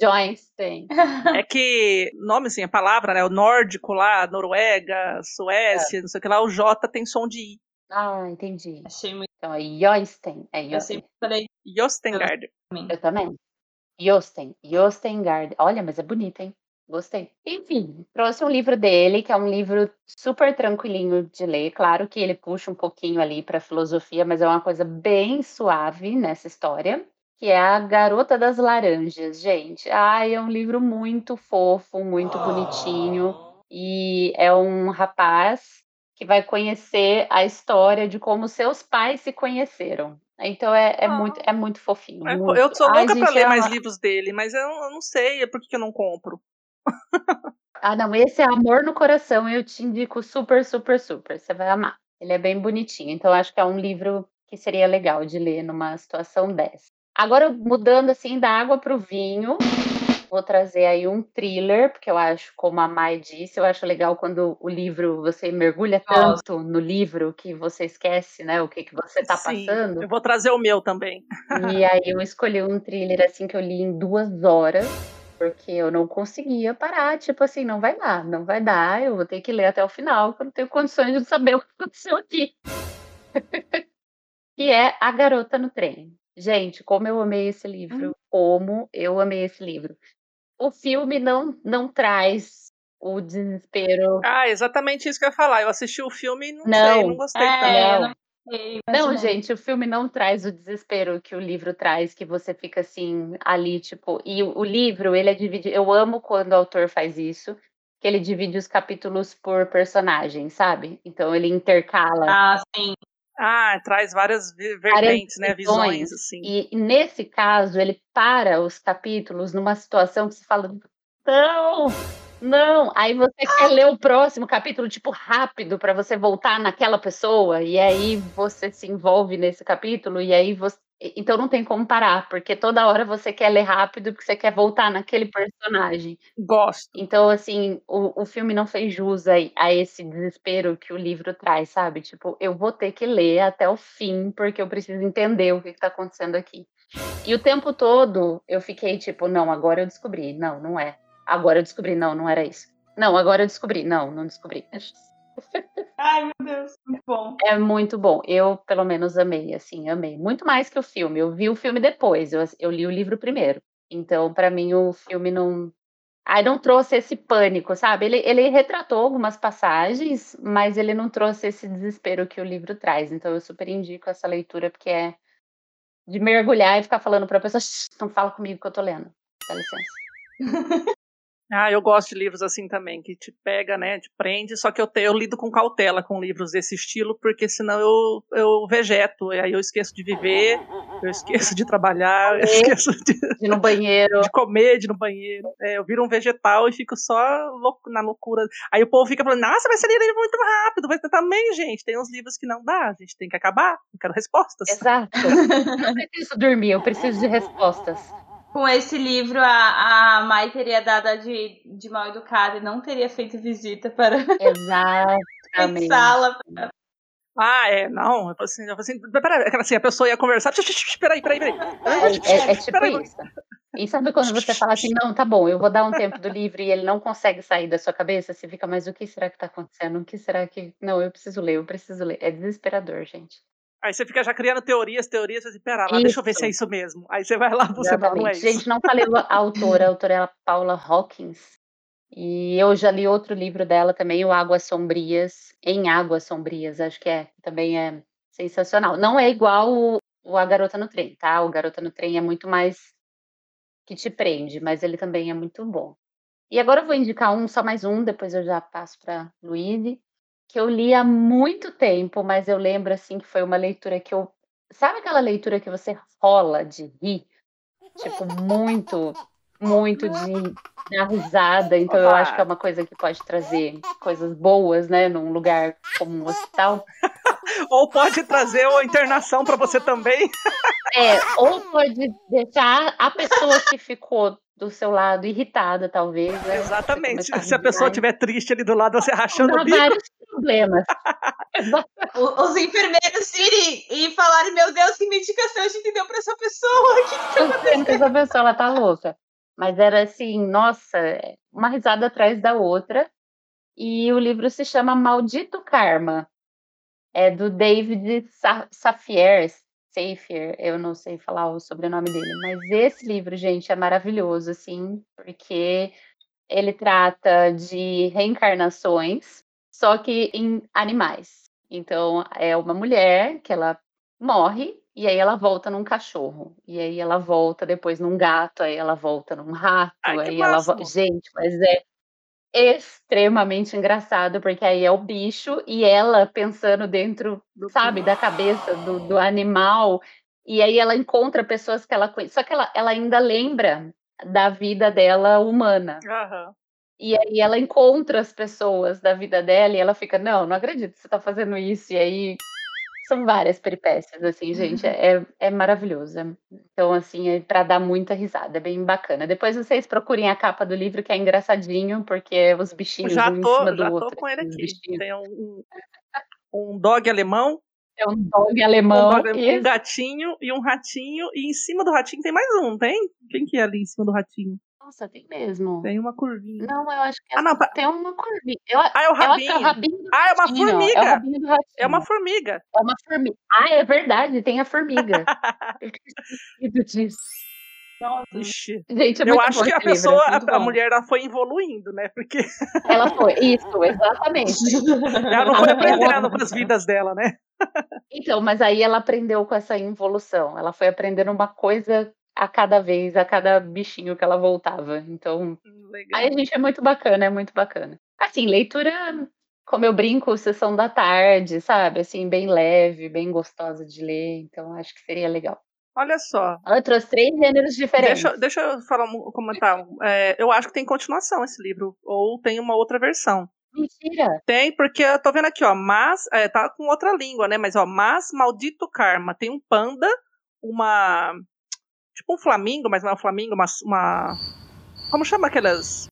Joinstein. É que nome, assim, a palavra, né? O nórdico lá, Noruega, Suécia, é. não sei o que lá, o J tem som de I. Ah, entendi. Achei muito. Então é Joinstein. É Eu sempre falei. Jostengard. Eu também. Josten. Jostengard. Olha, mas é bonito, hein? Gostei. Enfim, trouxe um livro dele, que é um livro super tranquilinho de ler. Claro que ele puxa um pouquinho ali para filosofia, mas é uma coisa bem suave nessa história que é A Garota das Laranjas, gente. Ai, é um livro muito fofo, muito bonitinho. E é um rapaz que vai conhecer a história de como seus pais se conheceram. Então é, é muito, é muito fofinho. É, muito. Eu sou louca pra ler mais livros dele, mas eu, eu não sei é por que eu não compro. ah, não, esse é Amor no Coração, eu te indico super, super, super. Você vai amar. Ele é bem bonitinho, então acho que é um livro que seria legal de ler numa situação dessa. Agora, mudando assim da água para o vinho, vou trazer aí um thriller, porque eu acho, como a Mai disse, eu acho legal quando o livro, você mergulha tanto no livro que você esquece, né, o que, que você está passando. Eu vou trazer o meu também. E aí eu escolhi um thriller assim que eu li em duas horas, porque eu não conseguia parar, tipo assim, não vai dar, não vai dar, eu vou ter que ler até o final, porque eu não tenho condições de saber o que aconteceu aqui. [LAUGHS] que é A Garota no Trem. Gente, como eu amei esse livro, hum. como eu amei esse livro. O filme não, não traz o desespero. Ah, exatamente isso que eu ia falar. Eu assisti o filme e não, não. sei, não gostei é, também. Não. Não, gente, o filme não traz o desespero que o livro traz, que você fica assim, ali, tipo. E o, o livro, ele é dividido. Eu amo quando o autor faz isso, que ele divide os capítulos por personagem, sabe? Então ele intercala. Ah, sim. Ah, traz várias vertentes, várias né? Visões, assim. E, nesse caso, ele para os capítulos numa situação que se fala, Não! Não! Aí você quer ler o próximo capítulo, tipo, rápido, para você voltar naquela pessoa, e aí você se envolve nesse capítulo, e aí você. Então não tem como parar, porque toda hora você quer ler rápido, porque você quer voltar naquele personagem. Gosto. Então, assim, o, o filme não fez jus a, a esse desespero que o livro traz, sabe? Tipo, eu vou ter que ler até o fim, porque eu preciso entender o que está acontecendo aqui. E o tempo todo eu fiquei tipo, não, agora eu descobri. Não, não é. Agora eu descobri, não, não era isso. Não, agora eu descobri. Não, não descobri. [LAUGHS] Ai, meu Deus, muito bom. É muito bom. Eu, pelo menos, amei, assim, amei. Muito mais que o filme. Eu vi o filme depois, eu, eu li o livro primeiro. Então, para mim, o filme não. Aí não trouxe esse pânico, sabe? Ele, ele retratou algumas passagens, mas ele não trouxe esse desespero que o livro traz. Então, eu super indico essa leitura, porque é de mergulhar e ficar falando pra pessoa, não fala comigo que eu tô lendo. Dá licença. [LAUGHS] Ah, eu gosto de livros assim também, que te pega, né, te prende, só que eu, te, eu lido com cautela com livros desse estilo, porque senão eu, eu vegeto, e aí eu esqueço de viver, eu esqueço de trabalhar, eu esqueço de, de ir no banheiro, de comer, de ir no banheiro. É, eu viro um vegetal e fico só louco, na loucura. Aí o povo fica falando, nossa, vai ser livro muito rápido, vai tentar também, gente. Tem uns livros que não dá, a gente tem que acabar, eu quero respostas. Exato. [LAUGHS] eu preciso dormir, eu preciso de respostas com esse livro, a, a Mai teria dado a de, de mal educada e não teria feito visita para Exatamente. [LAUGHS] sala. Ah, é, não. Eu assim, eu assim, peraí, assim, a pessoa ia conversar. Peraí, peraí, peraí. É, é, é tipo isso. E sabe quando você fala assim, não, tá bom, eu vou dar um tempo do livro e ele não consegue sair da sua cabeça, você fica, mas o que será que tá acontecendo? O que será que. Não, eu preciso ler, eu preciso ler. É desesperador, gente. Aí você fica já criando teorias, teorias, você pera lá, deixa eu ver se é isso mesmo. Aí você vai lá, você não, não é isso. Gente, não falei a autora, a autora é a Paula Hawkins. E eu já li outro livro dela também, o Águas Sombrias, em Águas Sombrias, acho que é, também é sensacional. Não é igual o, o A Garota no Trem, tá? O Garota no Trem é muito mais que te prende, mas ele também é muito bom. E agora eu vou indicar um, só mais um, depois eu já passo para Luíde que eu li há muito tempo, mas eu lembro assim que foi uma leitura que eu. Sabe aquela leitura que você rola de rir? Tipo, muito, muito de dar risada. Então eu acho que é uma coisa que pode trazer coisas boas, né? Num lugar como um hospital. ou pode trazer uma internação para você também. É, ou pode deixar a pessoa que ficou do seu lado irritada, talvez. Né? Exatamente. Se a pessoa estiver triste ali do lado, você rachando o bico. vários problemas. [LAUGHS] Os enfermeiros irem e falarem, meu Deus, que medicação a gente deu para essa pessoa? O que, que tá acontecendo? Essa pessoa, ela tá louca. Mas era assim, nossa, uma risada atrás da outra. E o livro se chama Maldito Karma. É do David Safier, Safier, eu não sei falar o sobrenome dele, mas esse livro, gente, é maravilhoso, assim, porque ele trata de reencarnações, só que em animais. Então, é uma mulher que ela morre e aí ela volta num cachorro. E aí ela volta depois num gato, aí ela volta num rato, Ai, aí ela volta. Gente, mas é extremamente engraçado, porque aí é o bicho e ela pensando dentro, sabe, da cabeça do, do animal. E aí ela encontra pessoas que ela conhece. Só que ela, ela ainda lembra da vida dela humana. Uhum. E aí ela encontra as pessoas da vida dela e ela fica, não, não acredito que você tá fazendo isso. E aí são várias peripécias, assim, gente. É, é maravilhoso. Então, assim, é para dar muita risada, é bem bacana. Depois vocês procurem a capa do livro, que é engraçadinho, porque os bichinhos já um tô, em cima do já outro. tô com ele assim, aqui. Tem um, um dog alemão. É um dog alemão. Um, dog, um gatinho e um ratinho. E em cima do ratinho tem mais um, tem? Quem que é ali em cima do ratinho? Nossa, tem mesmo. Tem uma curvinha. Não, eu acho que é ah, não, tem uma curvinha. Eu, ah, é o rabinho. é o rabinho ah, é uma ratinho. formiga. É, é uma formiga. É uma formiga. Ah, é verdade, tem a formiga. [LAUGHS] eu tinha disso. Nossa. Ixi. Gente, é eu acho que a livro, pessoa, é muito a, a mulher, ela foi evoluindo, né? Porque [LAUGHS] Ela foi, isso, exatamente. [LAUGHS] ela não foi aprendendo com as vidas dela, né? Então, mas aí ela aprendeu com essa involução. Ela foi aprendendo uma coisa a cada vez, a cada bichinho que ela voltava. Então, Legal. aí a gente é muito bacana, é muito bacana. Assim, leitura, como eu brinco, sessão da tarde, sabe? Assim, bem leve, bem gostosa de ler. Então, acho que seria legal. Olha só. Ela trouxe três gêneros diferentes. Deixa, deixa eu falar, um- comentar. É, eu acho que tem continuação esse livro. Ou tem uma outra versão. Mentira. Tem, porque eu tô vendo aqui, ó. Mas. é, tá com outra língua, né? Mas, ó. Mas maldito karma. Tem um panda, uma. Tipo um flamingo, mas não é um flamingo, uma. uma como chama aquelas.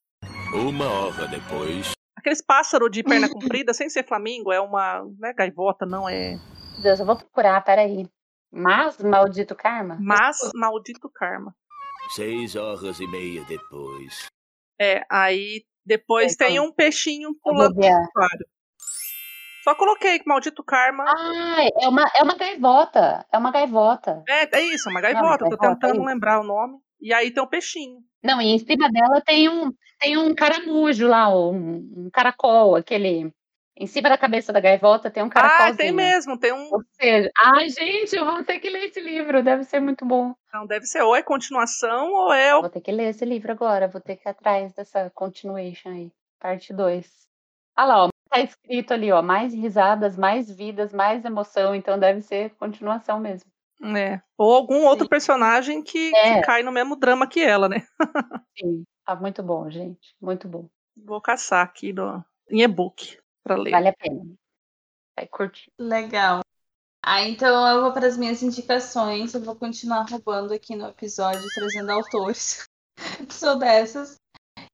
Uma hora depois. Aqueles pássaros de perna [LAUGHS] comprida, sem ser flamingo, é uma. Não é gaivota, não, é. Deus, eu vou procurar, peraí. Mas, maldito karma? Mas maldito karma. Seis horas e meia depois. É, aí depois Então, tem um peixinho pulando no aquário. Só coloquei maldito karma. Ah, é uma, é uma gaivota. É uma gaivota. É, é isso, uma gaivota. Não, tô gaivota, tentando é lembrar o nome. E aí tem o peixinho. Não, e em cima dela tem um, tem um caramujo lá, um, um caracol, aquele. Em cima da cabeça da gaivota tem um Ah, caracolzinho. tem mesmo, tem um. Ou seja, ai, gente, eu vou ter que ler esse livro, deve ser muito bom. Não, deve ser ou é continuação ou é. Vou ter que ler esse livro agora, vou ter que ir atrás dessa continuation aí, parte 2. Ah lá, ó, tá escrito ali, ó, mais risadas, mais vidas, mais emoção, então deve ser continuação mesmo. É. Ou algum outro personagem que, É. que cai no mesmo drama que ela, né? [LAUGHS] Sim, tá muito bom, gente, muito bom. Vou caçar aqui no, em e-book pra ler. Vale a pena. Vai curtir. Legal. Ah, então eu vou para as minhas indicações. Eu vou continuar roubando aqui no episódio, trazendo autores. [LAUGHS] Sou dessas.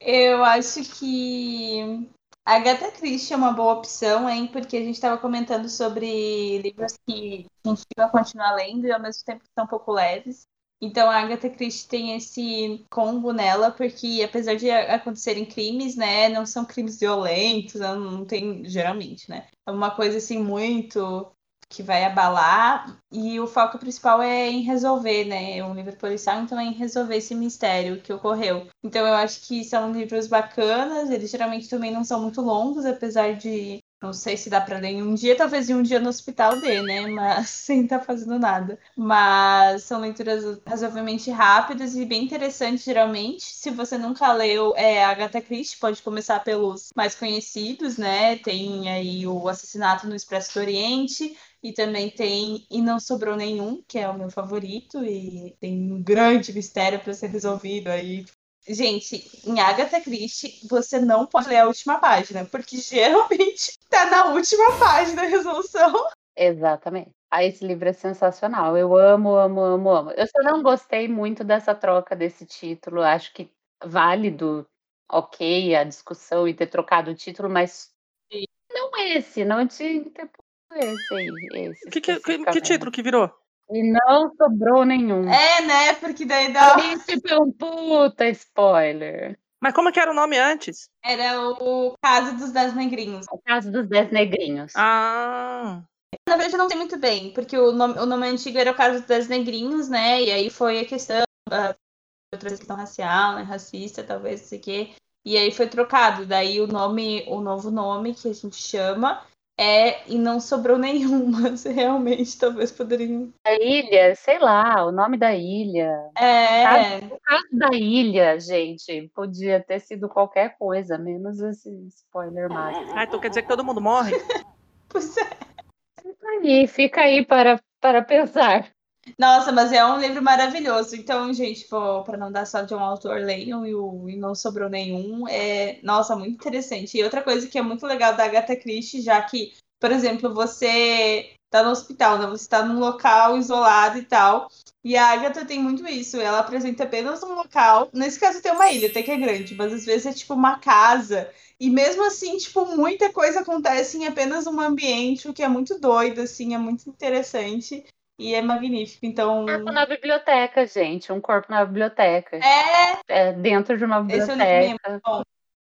Eu acho que a Agatha Christie é uma boa opção, hein? Porque a gente estava comentando sobre livros que a gente vai continuar lendo e ao mesmo tempo são um pouco leves. Então a Agatha Christie tem esse combo nela, porque apesar de acontecerem crimes, né, não são crimes violentos, não tem, geralmente, né? É uma coisa assim muito que vai abalar e o foco principal é em resolver, né? É um livro policial, então é em resolver esse mistério que ocorreu. Então eu acho que são livros bacanas, eles geralmente também não são muito longos, apesar de não sei se dá pra ler em um dia, talvez em um dia no hospital dê, né? [LAUGHS] Mas sem estar fazendo nada. Mas são leituras razoavelmente rápidas e bem interessantes, geralmente. Se você nunca leu é, Agatha Christie, pode começar pelos mais conhecidos, né? Tem aí o Assassinato no Expresso do Oriente. E também tem E Não Sobrou Nenhum, que é o meu favorito, e tem um grande mistério para ser resolvido aí. Gente, em Agatha Christie, você não pode ler a última página, porque geralmente [LAUGHS] tá na última página a resolução. Exatamente. Ah, esse livro é sensacional. Eu amo, amo, amo, amo. Eu só não gostei muito dessa troca desse título. Acho que válido, ok, a discussão e ter trocado o título, mas não esse, não tinha esse aí. Esse Que, que, que, que título que virou? E não sobrou nenhum. É, né? Porque daí dá. Esse foi um puta spoiler. Mas como que era o nome antes? Era o caso dos Dez Negrinhos. O caso dos Dez Negrinhos. Ah. Na verdade, eu não sei muito bem, porque o nome, o nome antigo era o caso dos Dez Negrinhos, né? E aí foi a questão, a outra questão racial, né? Racista, talvez, não sei o quê. E aí foi trocado. Daí o nome, o novo nome que a gente chama é E Não Sobrou Nenhum, mas [LAUGHS] realmente talvez poderiam. A ilha, sei lá, o nome da ilha. É. O caso da ilha, gente, podia ter sido qualquer coisa, menos esse spoiler máximo. Ah, então quer dizer que todo mundo morre? [LAUGHS] Pois é. Fica aí, fica aí para, para pensar. Nossa, mas é um livro maravilhoso. Então, gente, para não dar só de um autor, leiam e, e não sobrou nenhum. É, nossa, muito interessante. E outra coisa que é muito legal da Agatha Christie, já que, por exemplo, você tá no hospital, né? Você tá num local isolado e tal. E a Agatha tem muito isso. Ela apresenta apenas um local. Nesse caso tem uma ilha, até que é grande, mas às vezes é tipo uma casa. E mesmo assim, tipo, muita coisa acontece em apenas um ambiente, o que é muito doido, assim, é muito interessante. E é magnífico, então. Corpo na biblioteca, gente. Um corpo na biblioteca. É, É, dentro de uma esse é biblioteca. Bom,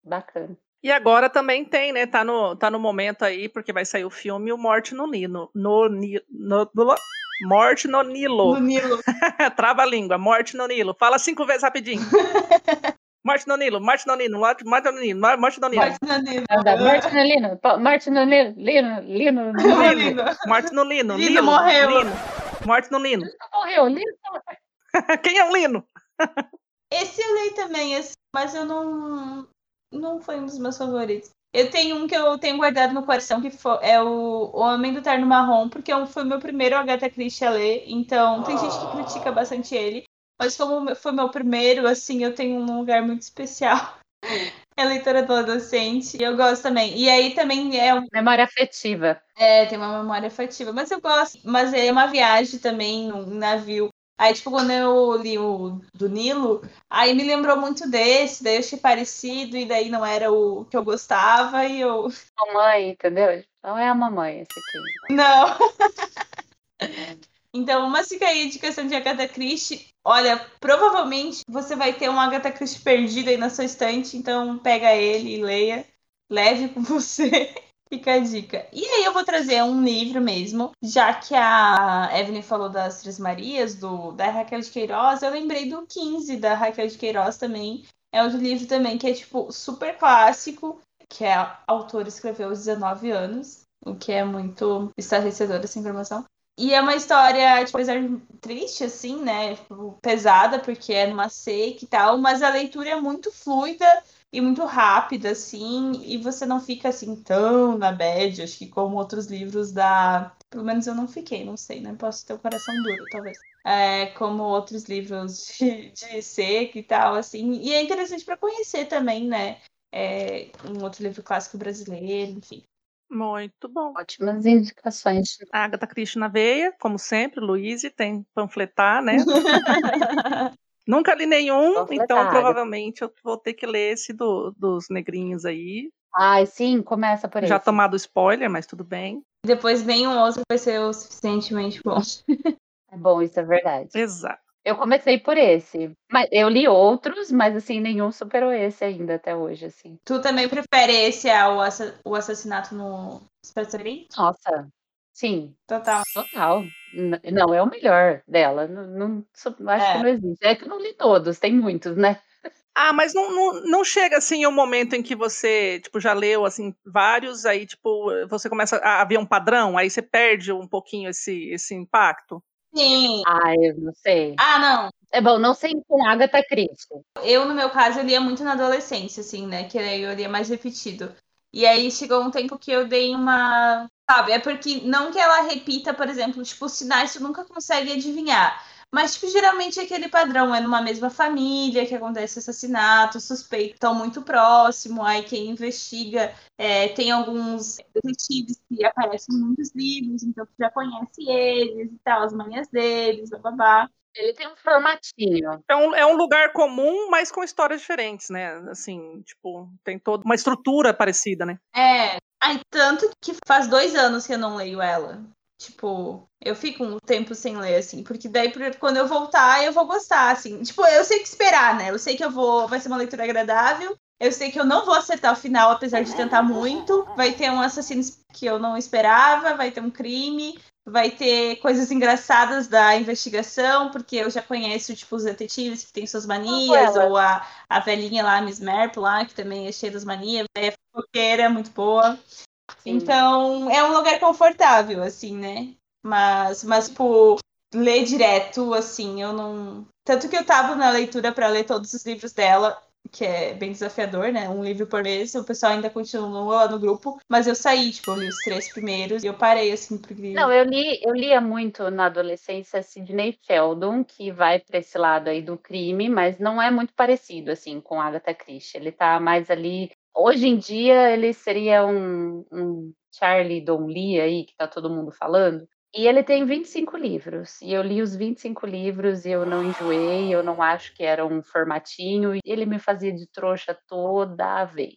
Bacana. E agora também tem, né? Tá no, tá no momento aí, porque vai sair o filme O Morte no Nilo. No, Ni- no, no- Morte no Nilo. no Nilo. [LAUGHS] Trava a língua. Morte no Nilo. Fala cinco vezes rapidinho. [LAUGHS] Morte no Nilo, morte no Nilo, morte morte no Nilo, morte no Nilo. Morte no Nilo. Anda, Morte no Lino, Lino, Lino, Lino, No Lino. Lino. Morreu. Lino. Morte no Lino. Morreu, Lino. [LAUGHS] Quem é o Lino? Esse eu li também, mas eu não. Não foi um dos meus favoritos. Eu tenho um que eu tenho guardado no coração, que é o Homem do Terno Marrom, porque é foi o meu primeiro Agatha Christie a ler, então tem gente que critica bastante ele, mas como foi meu primeiro, assim, eu tenho um lugar muito especial. [LAUGHS] É leitora do adolescente, e eu gosto também. E aí também é um... Memória afetiva. É, tem uma memória afetiva, mas eu gosto. Mas é uma viagem também, um navio Aí, tipo, quando eu li o do Nilo, aí me lembrou muito desse, daí eu achei parecido, e daí não era o que eu gostava, e eu. [LAUGHS] Mamãe, entendeu? Não é a mamãe esse aqui. Não. Então, uma fica aí de questão de Agatha Christie. Olha, provavelmente você vai ter um Agatha Christie perdido aí na sua estante, então pega ele e leia. Leve com [LAUGHS] você. Fica a dica. E aí eu vou trazer um livro mesmo, já que a Evelyn falou das Três Marias, do, da Raquel de Queiroz, eu lembrei do 15 da Raquel de Queiroz também. É outro livro também que é, tipo, super clássico, que é, a autora escreveu aos 19 anos, o que é muito estarrecedor essa informação. E é uma história, tipo, apesar triste, assim, né? Tipo, pesada, porque é numa seca e tal, mas a leitura é muito fluida e muito rápida, assim, e você não fica assim tão na bad, acho que como outros livros da. Pelo menos eu não fiquei, não sei, né? Posso ter o coração duro, talvez. É, como outros livros [LAUGHS] de, de seca e tal, assim. E é interessante para conhecer também, né? É, um outro livro clássico brasileiro, enfim. Muito bom. Ótimas indicações. A Agatha Christie na veia, como sempre, Luiz, tem panfletar, né? [LAUGHS] Nunca li nenhum, então provavelmente eu vou ter que ler esse do, dos negrinhos aí. Ai, sim, começa por aí. Já tomado spoiler, mas tudo bem. Depois nenhum outro vai ser o suficientemente bom. [LAUGHS] é bom, isso é verdade. Exato. Eu comecei por esse. Mas eu li outros, mas assim, nenhum superou esse ainda até hoje, assim. Tu também prefere esse ao o assassinato no Expresso Nossa, sim. Total. Total. Não, é o melhor dela. Não, não acho é. que não existe. É que eu não li todos, tem muitos, né? Ah, mas não, não, não chega assim o um momento em que você, tipo, já leu assim vários, aí tipo, você começa a ver um padrão, aí você perde um pouquinho esse, esse impacto. Sim. Ah, eu não sei. Ah, não. É bom, não sei com Agatha Christie. Eu, no meu caso, eu lia muito na adolescência, assim, né? Que aí eu lia mais repetido. E aí chegou um tempo que eu dei uma Sabe? É porque não que ela repita, por exemplo, tipo, os sinais tu nunca consegue adivinhar. Mas, tipo, geralmente é aquele padrão, é numa mesma família que acontece assassinato, suspeito estão muito próximo, aí quem investiga é, tem alguns detetives que aparecem em muitos livros, então tu já conhece eles e tal, as manhas deles, babá. Ele tem um formatinho. É um, é um lugar comum, mas com histórias diferentes, né? Assim, tipo, tem toda uma estrutura parecida, né? É. Ai, tanto que faz dois anos que eu não leio ela. Tipo, eu fico um tempo sem ler, assim, porque daí quando eu voltar, eu vou gostar, assim. Tipo, eu sei que esperar, né? Eu sei que eu vou. Vai ser uma leitura agradável. Eu sei que eu não vou acertar o final, apesar de tentar muito. Vai ter um assassino que eu não esperava, vai ter um crime, vai ter coisas engraçadas da investigação, porque eu já conheço, tipo, os detetives que têm suas manias, ou a, a velhinha lá, a Miss Marple lá, que também é cheia das manias, é fofoqueira, muito boa. Sim. Então, é um lugar confortável, assim, né? Mas, mas, tipo, ler direto, assim, eu não... Tanto que eu tava na leitura para ler todos os livros dela, que é bem desafiador, né? Um livro por mês, o pessoal ainda continua lá no grupo, mas eu saí, tipo, eu li os três primeiros e eu parei, assim, porque... Não, eu li, eu lia muito na adolescência Sidney Sheldon, que vai para esse lado aí do crime, mas não é muito parecido, assim, com Agatha Christie. Ele tá mais ali... Hoje em dia, ele seria um, um Charlie Lee aí, que tá todo mundo falando, e ele tem 25 livros. E eu li os 25 livros e eu não enjoei, eu não acho que era um formatinho. E ele me fazia de trouxa toda vez.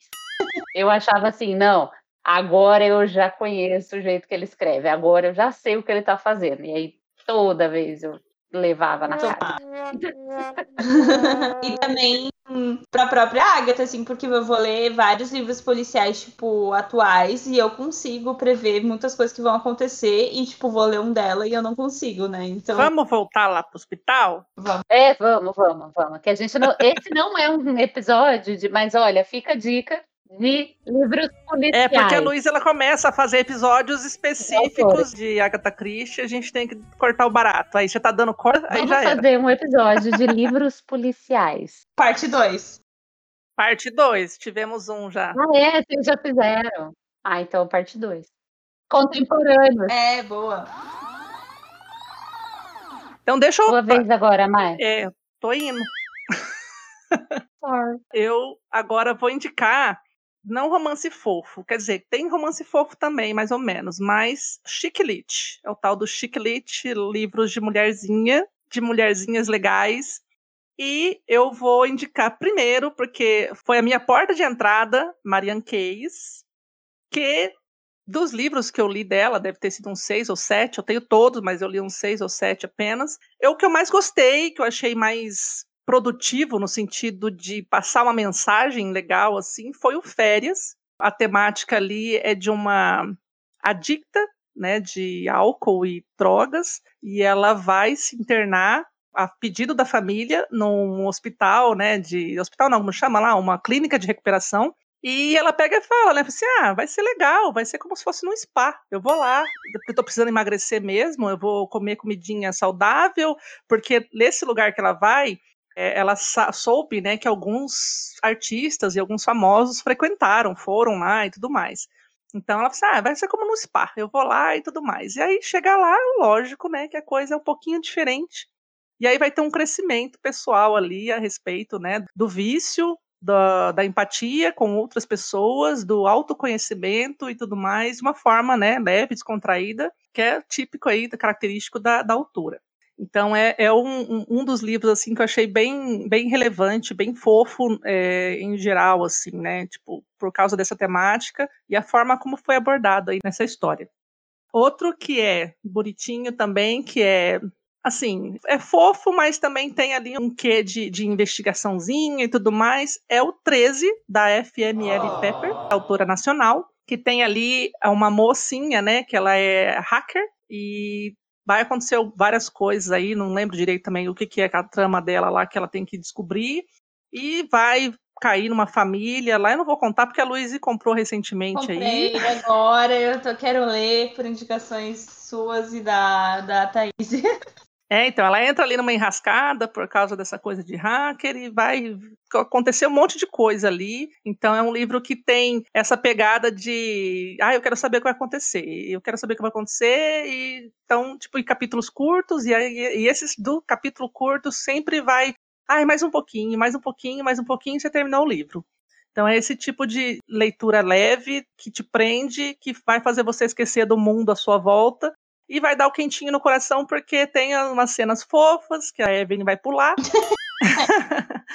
Eu achava assim, não, agora eu já conheço o jeito que ele escreve, agora eu já sei o que ele está fazendo. E aí toda vez eu levava na cara. [LAUGHS] e também para a própria Agatha, assim, porque eu vou ler vários livros policiais, tipo, atuais, e eu consigo prever muitas coisas que vão acontecer, e, tipo, vou ler um dela e eu não consigo, né? Então. Vamos voltar lá pro hospital? Vamos. É, vamos, vamos, vamos. Que a gente não. Esse não é um episódio de. Mas olha, fica a dica de livros policiais. É, porque a Luísa ela começa a fazer episódios específicos de Agatha Christie, a gente tem que cortar o barato. Aí você tá dando corte, aí Vamos já fazer um episódio de [LAUGHS] livros policiais. Parte 2. Parte 2, tivemos um já. Ah, é? Vocês já fizeram. Ah, então parte 2. Contemporâneo. É, boa. Então deixa eu. Sua vez agora, Mai. É, tô indo. Sorry. [LAUGHS] Eu agora vou indicar não romance fofo, quer dizer, tem romance fofo também, mais ou menos, mas chiclete. É o tal do chiclete, livros de mulherzinha, de mulherzinhas legais. E eu vou indicar primeiro, porque foi a minha porta de entrada, Marianne Case, que dos livros que eu li dela, deve ter sido uns seis ou sete, eu tenho todos, mas eu li uns seis ou sete apenas. É o que eu mais gostei, que eu achei mais produtivo no sentido de passar uma mensagem legal assim, foi o Férias. A temática ali é de uma adicta, né, de álcool e drogas, e ela vai se internar a pedido da família num hospital, né, de hospital não, como chama lá, uma clínica de recuperação, e ela pega e fala, né? Assim, ah, vai ser legal, vai ser como se fosse num spa. Eu vou lá, eu tô precisando emagrecer mesmo, eu vou comer comidinha saudável, porque nesse lugar que ela vai, ela soube, né, que alguns artistas e alguns famosos frequentaram, foram lá e tudo mais. Então ela falou assim, ah, vai ser como no spa, eu vou lá e tudo mais. E aí chega lá, lógico, né, que a coisa é um pouquinho diferente. E aí vai ter um crescimento pessoal ali a respeito, né, do vício, da, da, empatia com outras pessoas, do autoconhecimento e tudo mais, uma forma né, leve, descontraída, que é típico aí, característico da, da. Então é, é um, um, dos livros assim que eu achei bem, bem relevante, bem fofo é, em geral, assim, né? Tipo, por causa dessa temática e a forma como foi abordado aí nessa história. Outro que é bonitinho também, que é assim, é fofo, mas também tem ali um quê de, de investigaçãozinha e tudo mais. É o 13, da FML oh. Pepper, autora nacional, que tem ali uma mocinha, né, que ela é hacker e vai acontecer várias coisas aí, não lembro direito também o que, que é a trama dela lá que ela tem que descobrir, e vai cair numa família lá, eu não vou contar porque a Luísa comprou recentemente Comprei aí. agora, eu tô, quero ler por indicações suas e da, da Thaís. [LAUGHS] É, então ela entra ali numa enrascada por causa dessa coisa de hacker e vai acontecer um monte de coisa ali. Então é um livro que tem essa pegada de, ah, eu quero saber o que vai acontecer, eu quero saber o que vai acontecer e então tipo em capítulos curtos e, e esses do capítulo curto sempre vai, ah, mais um pouquinho, mais um pouquinho, mais um pouquinho e você terminou o livro. Então é esse tipo de leitura leve que te prende, que vai fazer você esquecer do mundo à sua volta e vai dar o quentinho no coração porque tem umas cenas fofas que a Evelyn vai pular. [LAUGHS]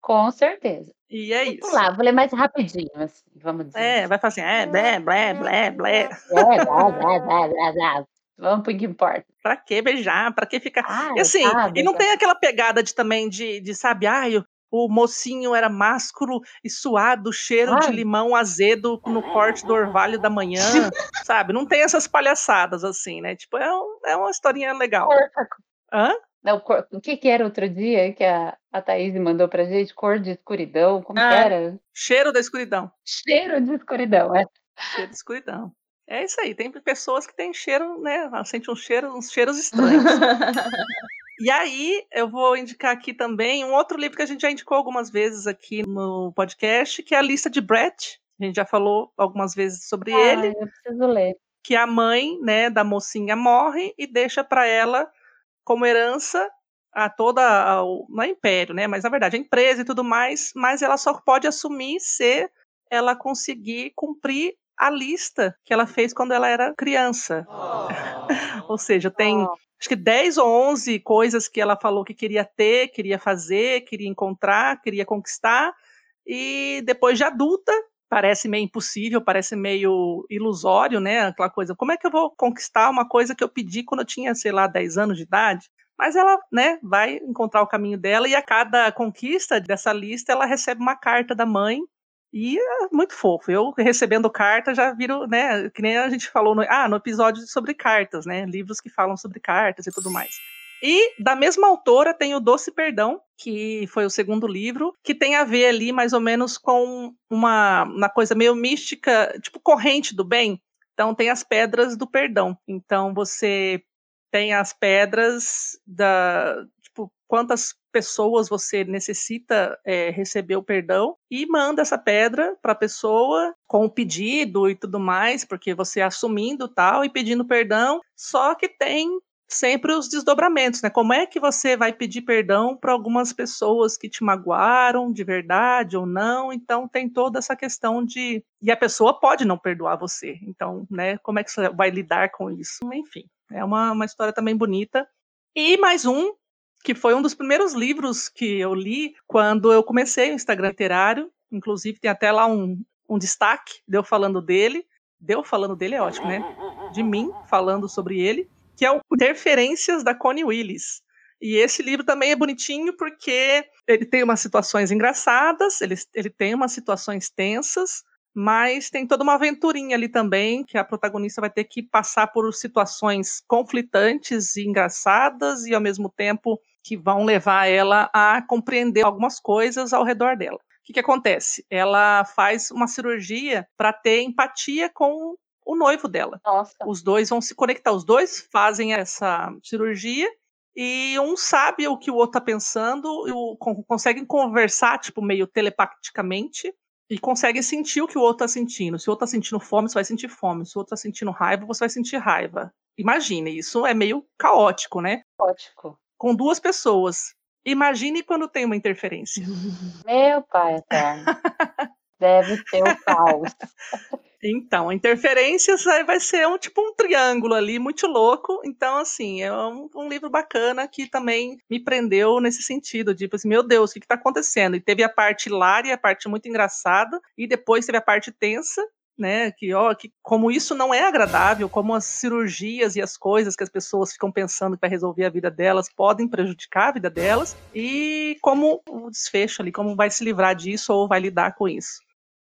Com certeza. E é vou isso. Pular, vou ler mais rapidinho, assim, vamos dizer. É, vai falar assim, é, blé, blé, blé, blé. É, blá, blá, blá, blá, blá. Vamos pro que importa. Pra que beijar? Pra que ficar. Ah, e assim, sabe, e não tem aquela pegada de também de, de sabe, ai, o, o mocinho era másculo e suado, cheiro de Ai. limão azedo no corte do orvalho da manhã, [LAUGHS] sabe? Não tem essas palhaçadas assim, né? Tipo, é, um- é uma historinha legal. Hã? Não, cor- o que que era outro dia que a, a Thaís mandou pra gente? Cor de escuridão, como Ah. era? Cheiro da escuridão. Cheiro de escuridão, é. Cheiro de escuridão. É isso aí, tem pessoas que têm cheiro, né? Sente um cheiro, uns cheiros estranhos. [LAUGHS] E aí, eu vou indicar aqui também um outro livro que a gente já indicou algumas vezes aqui no podcast, que é a lista de Brett. A gente já falou algumas vezes sobre ele, Ai, eu preciso ler. que a mãe, né, da mocinha morre e deixa para ela como herança a toda a, o, não é império, né, mas na verdade a empresa e tudo mais, mas ela só pode assumir se ela conseguir cumprir a lista que ela fez quando ela era criança. [LAUGHS] Ou seja, tem Oh. Acho que 10 ou 11 coisas que ela falou que queria ter, queria fazer, queria encontrar, queria conquistar, e depois de adulta, parece meio impossível, parece meio ilusório, né? Aquela coisa, como é que eu vou conquistar uma coisa que eu pedi quando eu tinha, sei lá, 10 anos de idade? Mas ela, né, vai encontrar o caminho dela e a cada conquista dessa lista ela recebe uma carta da mãe e é muito fofo. Eu recebendo carta já viro, né, que nem a gente falou no, ah, no episódio sobre cartas, né, livros que falam sobre cartas e tudo mais. E da mesma autora tem o Doce Perdão, que foi o segundo livro, que tem a ver ali mais ou menos com uma, uma coisa meio mística, tipo corrente do bem. Então tem as pedras do perdão. Então você tem as pedras da, tipo, quantas pessoas você necessita é, receber o perdão e manda essa pedra para a pessoa com o pedido e tudo mais, porque você assumindo tal e pedindo perdão, só que tem sempre os desdobramentos, né? Como é que você vai pedir perdão para algumas pessoas que te magoaram de verdade ou não? Então tem toda essa questão de e a pessoa pode não perdoar você. Então, né? Como é que você vai lidar com isso? Enfim, é uma, uma história também bonita. E mais um que foi um dos primeiros livros que eu li quando eu comecei o Instagram literário. Inclusive tem até lá um, um destaque deu falando dele. Deu falando dele é ótimo, né? De mim falando sobre ele que é o Interferências da Connie Willis. E esse livro também é bonitinho porque ele tem umas situações engraçadas, ele, ele tem umas situações tensas, mas tem toda uma aventurinha ali também, que a protagonista vai ter que passar por situações conflitantes e engraçadas, e ao mesmo tempo que vão levar ela a compreender algumas coisas ao redor dela. O que, que acontece? Ela faz uma cirurgia para ter empatia com o noivo dela. Nossa. Os dois vão se conectar, os dois fazem essa cirurgia e um sabe o que o outro tá pensando, e conseguem conversar, tipo, meio telepaticamente, e conseguem sentir o que o outro tá sentindo. Se o outro tá sentindo fome, você vai sentir fome. Se o outro tá sentindo raiva, você vai sentir raiva. Imagine, isso é meio caótico, né? Caótico. Com duas pessoas. Imagine quando tem uma interferência. [LAUGHS] Meu pai eterno. Deve ser o caos. [LAUGHS] Então, interferências aí vai ser um tipo um triângulo ali, muito louco. Então, assim, é um, um livro bacana que também me prendeu nesse sentido, tipo assim, meu Deus, o que, está acontecendo? E teve a parte hilária, a parte muito engraçada, e depois teve a parte tensa, né, que, ó, que como isso não é agradável, como as cirurgias e as coisas que as pessoas ficam pensando que vai resolver a vida delas podem prejudicar a vida delas, e como o desfecho ali, como vai se livrar disso ou vai lidar com isso.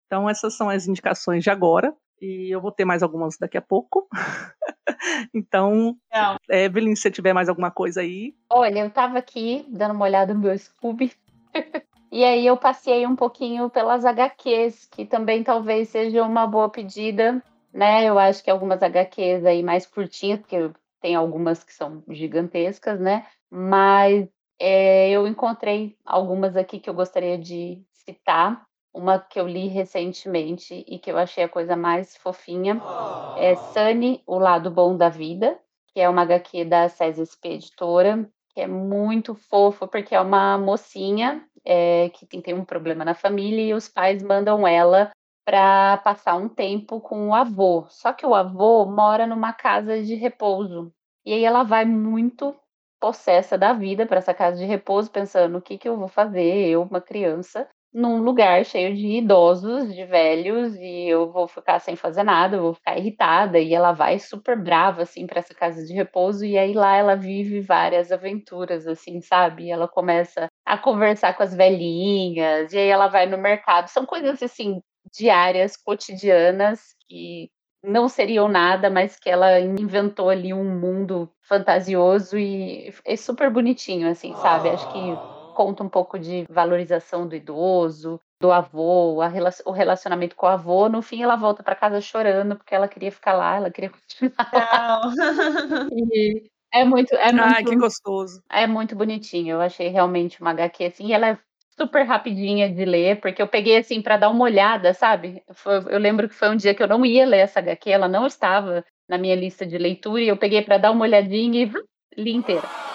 Então, essas são as indicações de agora. E eu vou ter mais algumas daqui a pouco. [LAUGHS] então, Não. Evelyn, se tiver mais alguma coisa aí. Olha, eu estava aqui dando uma olhada no meu Scooby. [LAUGHS] e aí eu passei um pouquinho pelas HQs, que também talvez seja uma boa pedida, né? Eu acho que algumas HQs aí mais curtinhas, porque tem algumas que são gigantescas, né? Mas é, eu encontrei algumas aqui que eu gostaria de citar. Uma que eu li recentemente e que eu achei a coisa mais fofinha é Sunny, O Lado Bom da Vida, que é uma HQ da César Editora, que é muito fofo, porque é uma mocinha é, que tem, tem um problema na família e os pais mandam ela para passar um tempo com o avô. Só que o avô mora numa casa de repouso. E aí ela vai muito possessa da vida para essa casa de repouso, pensando o que, que eu vou fazer, eu, uma criança, num lugar cheio de idosos, de velhos, e eu vou ficar sem fazer nada, eu vou ficar irritada, e ela vai super brava, assim, para essa casa de repouso, e aí lá ela vive várias aventuras, assim, sabe? E ela começa a conversar com as velhinhas, e aí ela vai no mercado, são coisas, assim, diárias, cotidianas, que não seriam nada, mas que ela inventou ali um mundo fantasioso e é super bonitinho, assim, sabe? Acho que conta um pouco de valorização do idoso, do avô, o relacionamento com o avô. No fim, ela volta para casa chorando porque ela queria ficar lá, ela queria continuar. e é muito, é muito. Ai, que gostoso. É muito bonitinho. Eu achei realmente uma HQ assim. E ela é super rapidinha de ler, porque eu peguei assim para dar uma olhada, sabe? Foi, eu lembro que foi um dia que eu não ia ler essa HQ, ela não estava na minha lista de leitura e eu peguei para dar uma olhadinha e li inteira.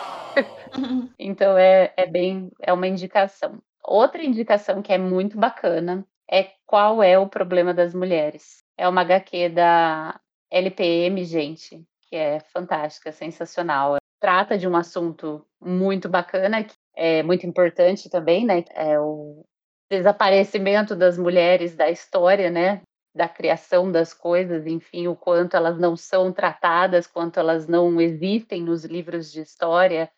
[LAUGHS] então é, é bem, é uma indicação. Outra indicação que é muito bacana é qual é o problema das mulheres. É uma HQ da LPM, gente, que é fantástica, sensacional. Trata de um assunto muito bacana, que é muito importante também, né? É o desaparecimento das mulheres da história, né? Da criação das coisas, enfim, o quanto elas não são tratadas, quanto elas não existem nos livros de história,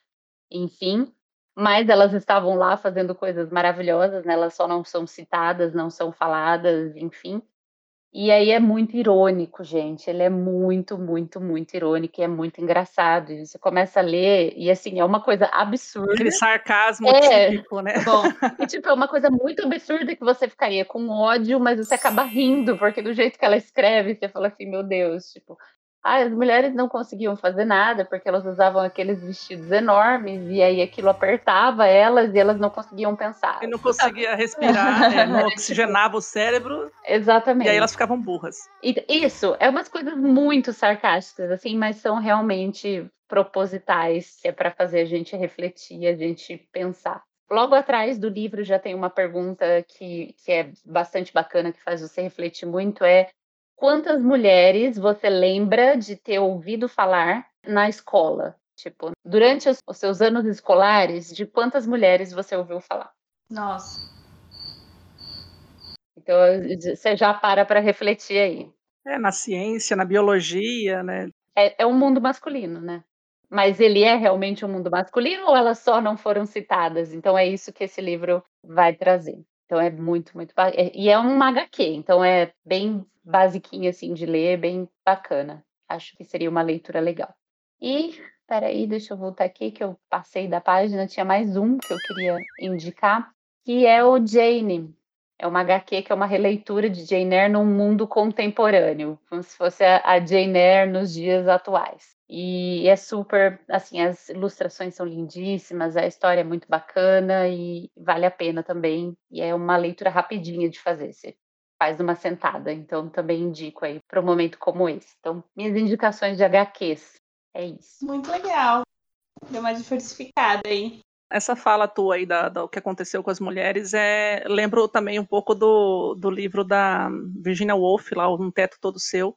enfim, mas elas estavam lá fazendo coisas maravilhosas, né? Elas só não são citadas, não são faladas, enfim. E aí é muito irônico, gente. Ele é muito, muito, muito irônico e é muito engraçado. E você começa a ler e assim, é uma coisa absurda. Aquele sarcasmo é, típico, né? [LAUGHS] Bom, [LAUGHS] e tipo, é uma coisa muito absurda que você ficaria com ódio, mas você acaba rindo, porque do jeito que ela escreve, você fala assim, meu Deus, tipo, ah, as mulheres não conseguiam fazer nada porque elas usavam aqueles vestidos enormes e aí aquilo apertava elas e elas não conseguiam pensar. E não conseguia respirar, [LAUGHS] né? não oxigenava o cérebro. Exatamente. E aí elas ficavam burras. E isso, é umas coisas muito sarcásticas, assim, mas são realmente propositais, é para fazer a gente refletir, a gente pensar. Logo atrás do livro já tem uma pergunta que, que é bastante bacana, que faz você refletir muito, é quantas mulheres você lembra de ter ouvido falar na escola? Tipo, durante os, os seus anos escolares, de quantas mulheres você ouviu falar? Nossa. Então, você já para para refletir aí. É, na ciência, na biologia, né? É, é um mundo masculino, né? Mas ele é realmente um mundo masculino ou elas só não foram citadas? Então é isso que esse livro vai trazer. Então é muito, muito é, e é um HQ, então é bem basiquinho assim de ler, bem bacana. Acho que seria uma leitura legal. E peraí, deixa eu voltar aqui que eu passei da página, tinha mais um que eu queria indicar, que é o Jane. É uma HQ que é uma releitura de Jane Eyre num mundo contemporâneo, como se fosse a Jane Eyre nos dias atuais. E é super, assim, as ilustrações são lindíssimas, a história é muito bacana e vale a pena também. E é uma leitura rapidinha de fazer, você faz numa sentada. Então também indico aí para um momento como esse. Então, minhas indicações de HQs é isso. Muito legal. Deu uma diversificada aí. Essa fala tua aí da, do que aconteceu com as mulheres é lembro também um pouco do, do livro da Virginia Woolf, lá, Um Teto Todo Seu,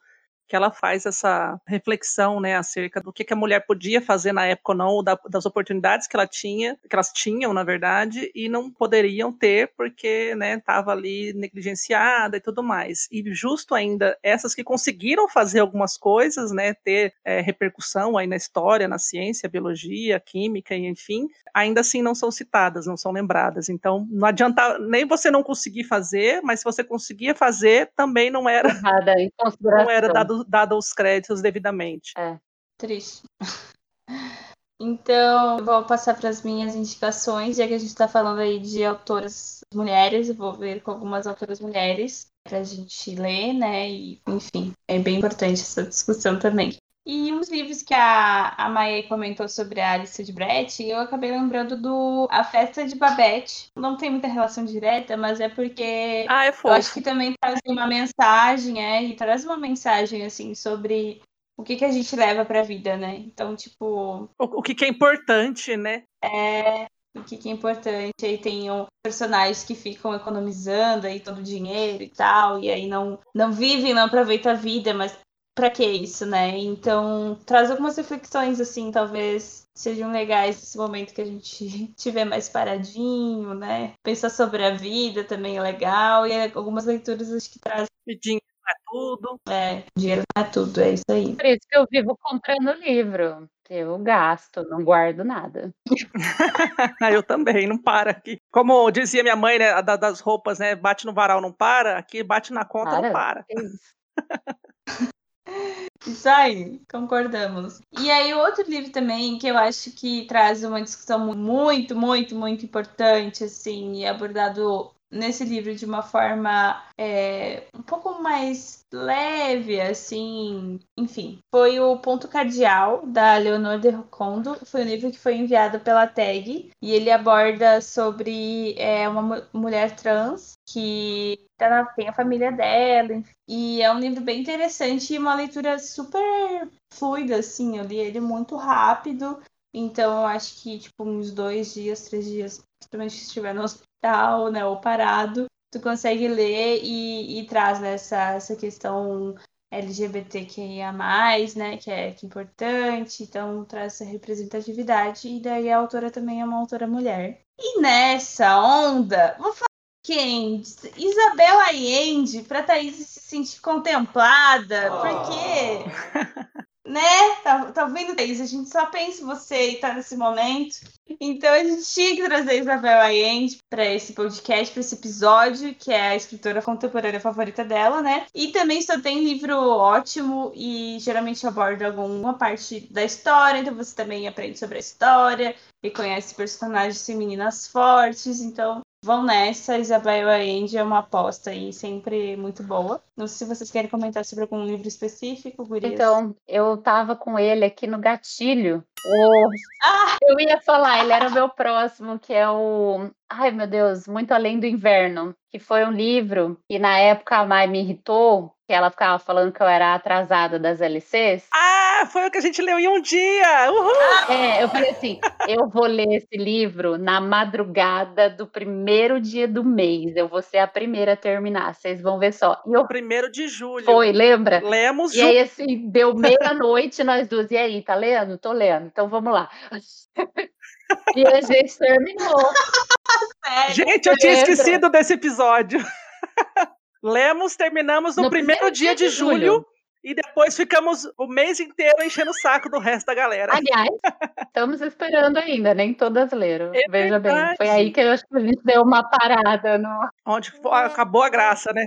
que ela faz essa reflexão, né, acerca do que, que a mulher podia fazer na época ou não, da, das oportunidades que ela tinha, que elas tinham, na verdade, e não poderiam ter porque, né, estava ali negligenciada e tudo mais. E justo ainda essas que conseguiram fazer algumas coisas, né, ter é, repercussão aí na história, na ciência, biologia, química e enfim, ainda assim não são citadas, não são lembradas. Então, não adianta nem você não conseguir fazer, mas se você conseguia fazer, também não era Errada, [LAUGHS] não era dado dado os créditos devidamente. É. Triste. Então, vou passar para as minhas indicações, já que a gente está falando aí de autoras mulheres, vou ver com algumas autoras mulheres para a gente ler, né? E, enfim, é bem importante essa discussão também. E uns livros que a, a Maia comentou sobre a Alice de Brett, eu acabei lembrando do A Festa de Babette. Não tem muita relação direta, mas é porque ah, é eu acho que também traz uma mensagem, é, e traz uma mensagem, assim, sobre o que, que a gente leva pra vida, né? Então, tipo. O, o que, que é importante, né? É. O que, que é importante. Aí tem personagens que ficam economizando aí todo o dinheiro e tal, e aí não, não vivem, não aproveitam a vida, mas para que isso, né? Então, traz algumas reflexões, assim, talvez sejam legais nesse momento que a gente [LAUGHS] tiver mais paradinho, né? Pensar sobre a vida também é legal, e algumas leituras acho que trazem. E dinheiro é tudo. É, dinheiro não é tudo, é isso aí. Por isso que eu vivo comprando livro. Eu gasto, não guardo nada. [LAUGHS] eu também, não para aqui. Como dizia minha mãe, né, das roupas, né? Bate no varal, não para. Aqui bate na conta, para? não para. É isso. [LAUGHS] Isso aí, concordamos. E aí, outro livro também que eu acho que traz uma discussão muito, muito, muito importante, assim, e abordado nesse livro de uma forma é, um pouco mais leve, assim, enfim. Foi o Ponto Cardial, da Leonor de Rocondo. Foi um livro que foi enviado pela TAG e ele aborda sobre é, uma mulher trans que tá na, tem a família dela. E é um livro bem interessante e uma leitura super fluida, assim. Eu li ele muito rápido. Então, eu acho que, tipo, uns dois dias, três dias, principalmente se estiver no hospital, né, ou parado, tu consegue ler e, e traz né, essa questão LGBTQIA+, né, que é, que é importante, então traz essa representatividade, e daí a autora também é uma autora mulher. E nessa onda, vou falar quem? Isabel Allende, pra Thaís se sentir contemplada, oh. porque né? Tá, tá vendo, Thaís? A gente só pensa em você e tá nesse momento. Então a gente tinha que trazer Isabel Allende para esse podcast, para esse episódio, que é a escritora contemporânea favorita dela, né? E também só tem livro ótimo e geralmente aborda alguma parte da história, então você também aprende sobre a história e conhece personagens femininas fortes. Então vão nessa. Isabel Allende é uma aposta aí sempre muito boa. Não sei se vocês querem comentar sobre algum livro específico, Gurias. Então, eu tava com ele aqui no gatilho. O... Ah! Eu ia falar, ele era o meu próximo, que é o. Ai, meu Deus, Muito Além do Inverno, que foi um livro que na época a Mai me irritou, que ela ficava falando que eu era atrasada das LCs. Ah, foi o que a gente leu em um dia! Uhul! É, eu falei assim: eu vou ler esse livro na madrugada do primeiro dia do mês. Eu vou ser a primeira a terminar, vocês vão ver só. E eu Primeiro de julho. foi, lembra? Lemos E juntos. aí, assim, deu meia-noite, nós duas. E aí, tá lendo? Tô lendo. Então vamos lá. [LAUGHS] E a gente terminou. Sério? Gente, eu tinha esquecido desse episódio. [LAUGHS] Lemos, terminamos no, No primeiro, primeiro dia de dia de julho. julho e depois ficamos o mês inteiro enchendo o saco do resto da galera. Aliás, estamos esperando ainda, nem todas leram. É Veja bem. Foi verdade. aí que eu acho que a gente deu uma parada no. Onde acabou a graça, né?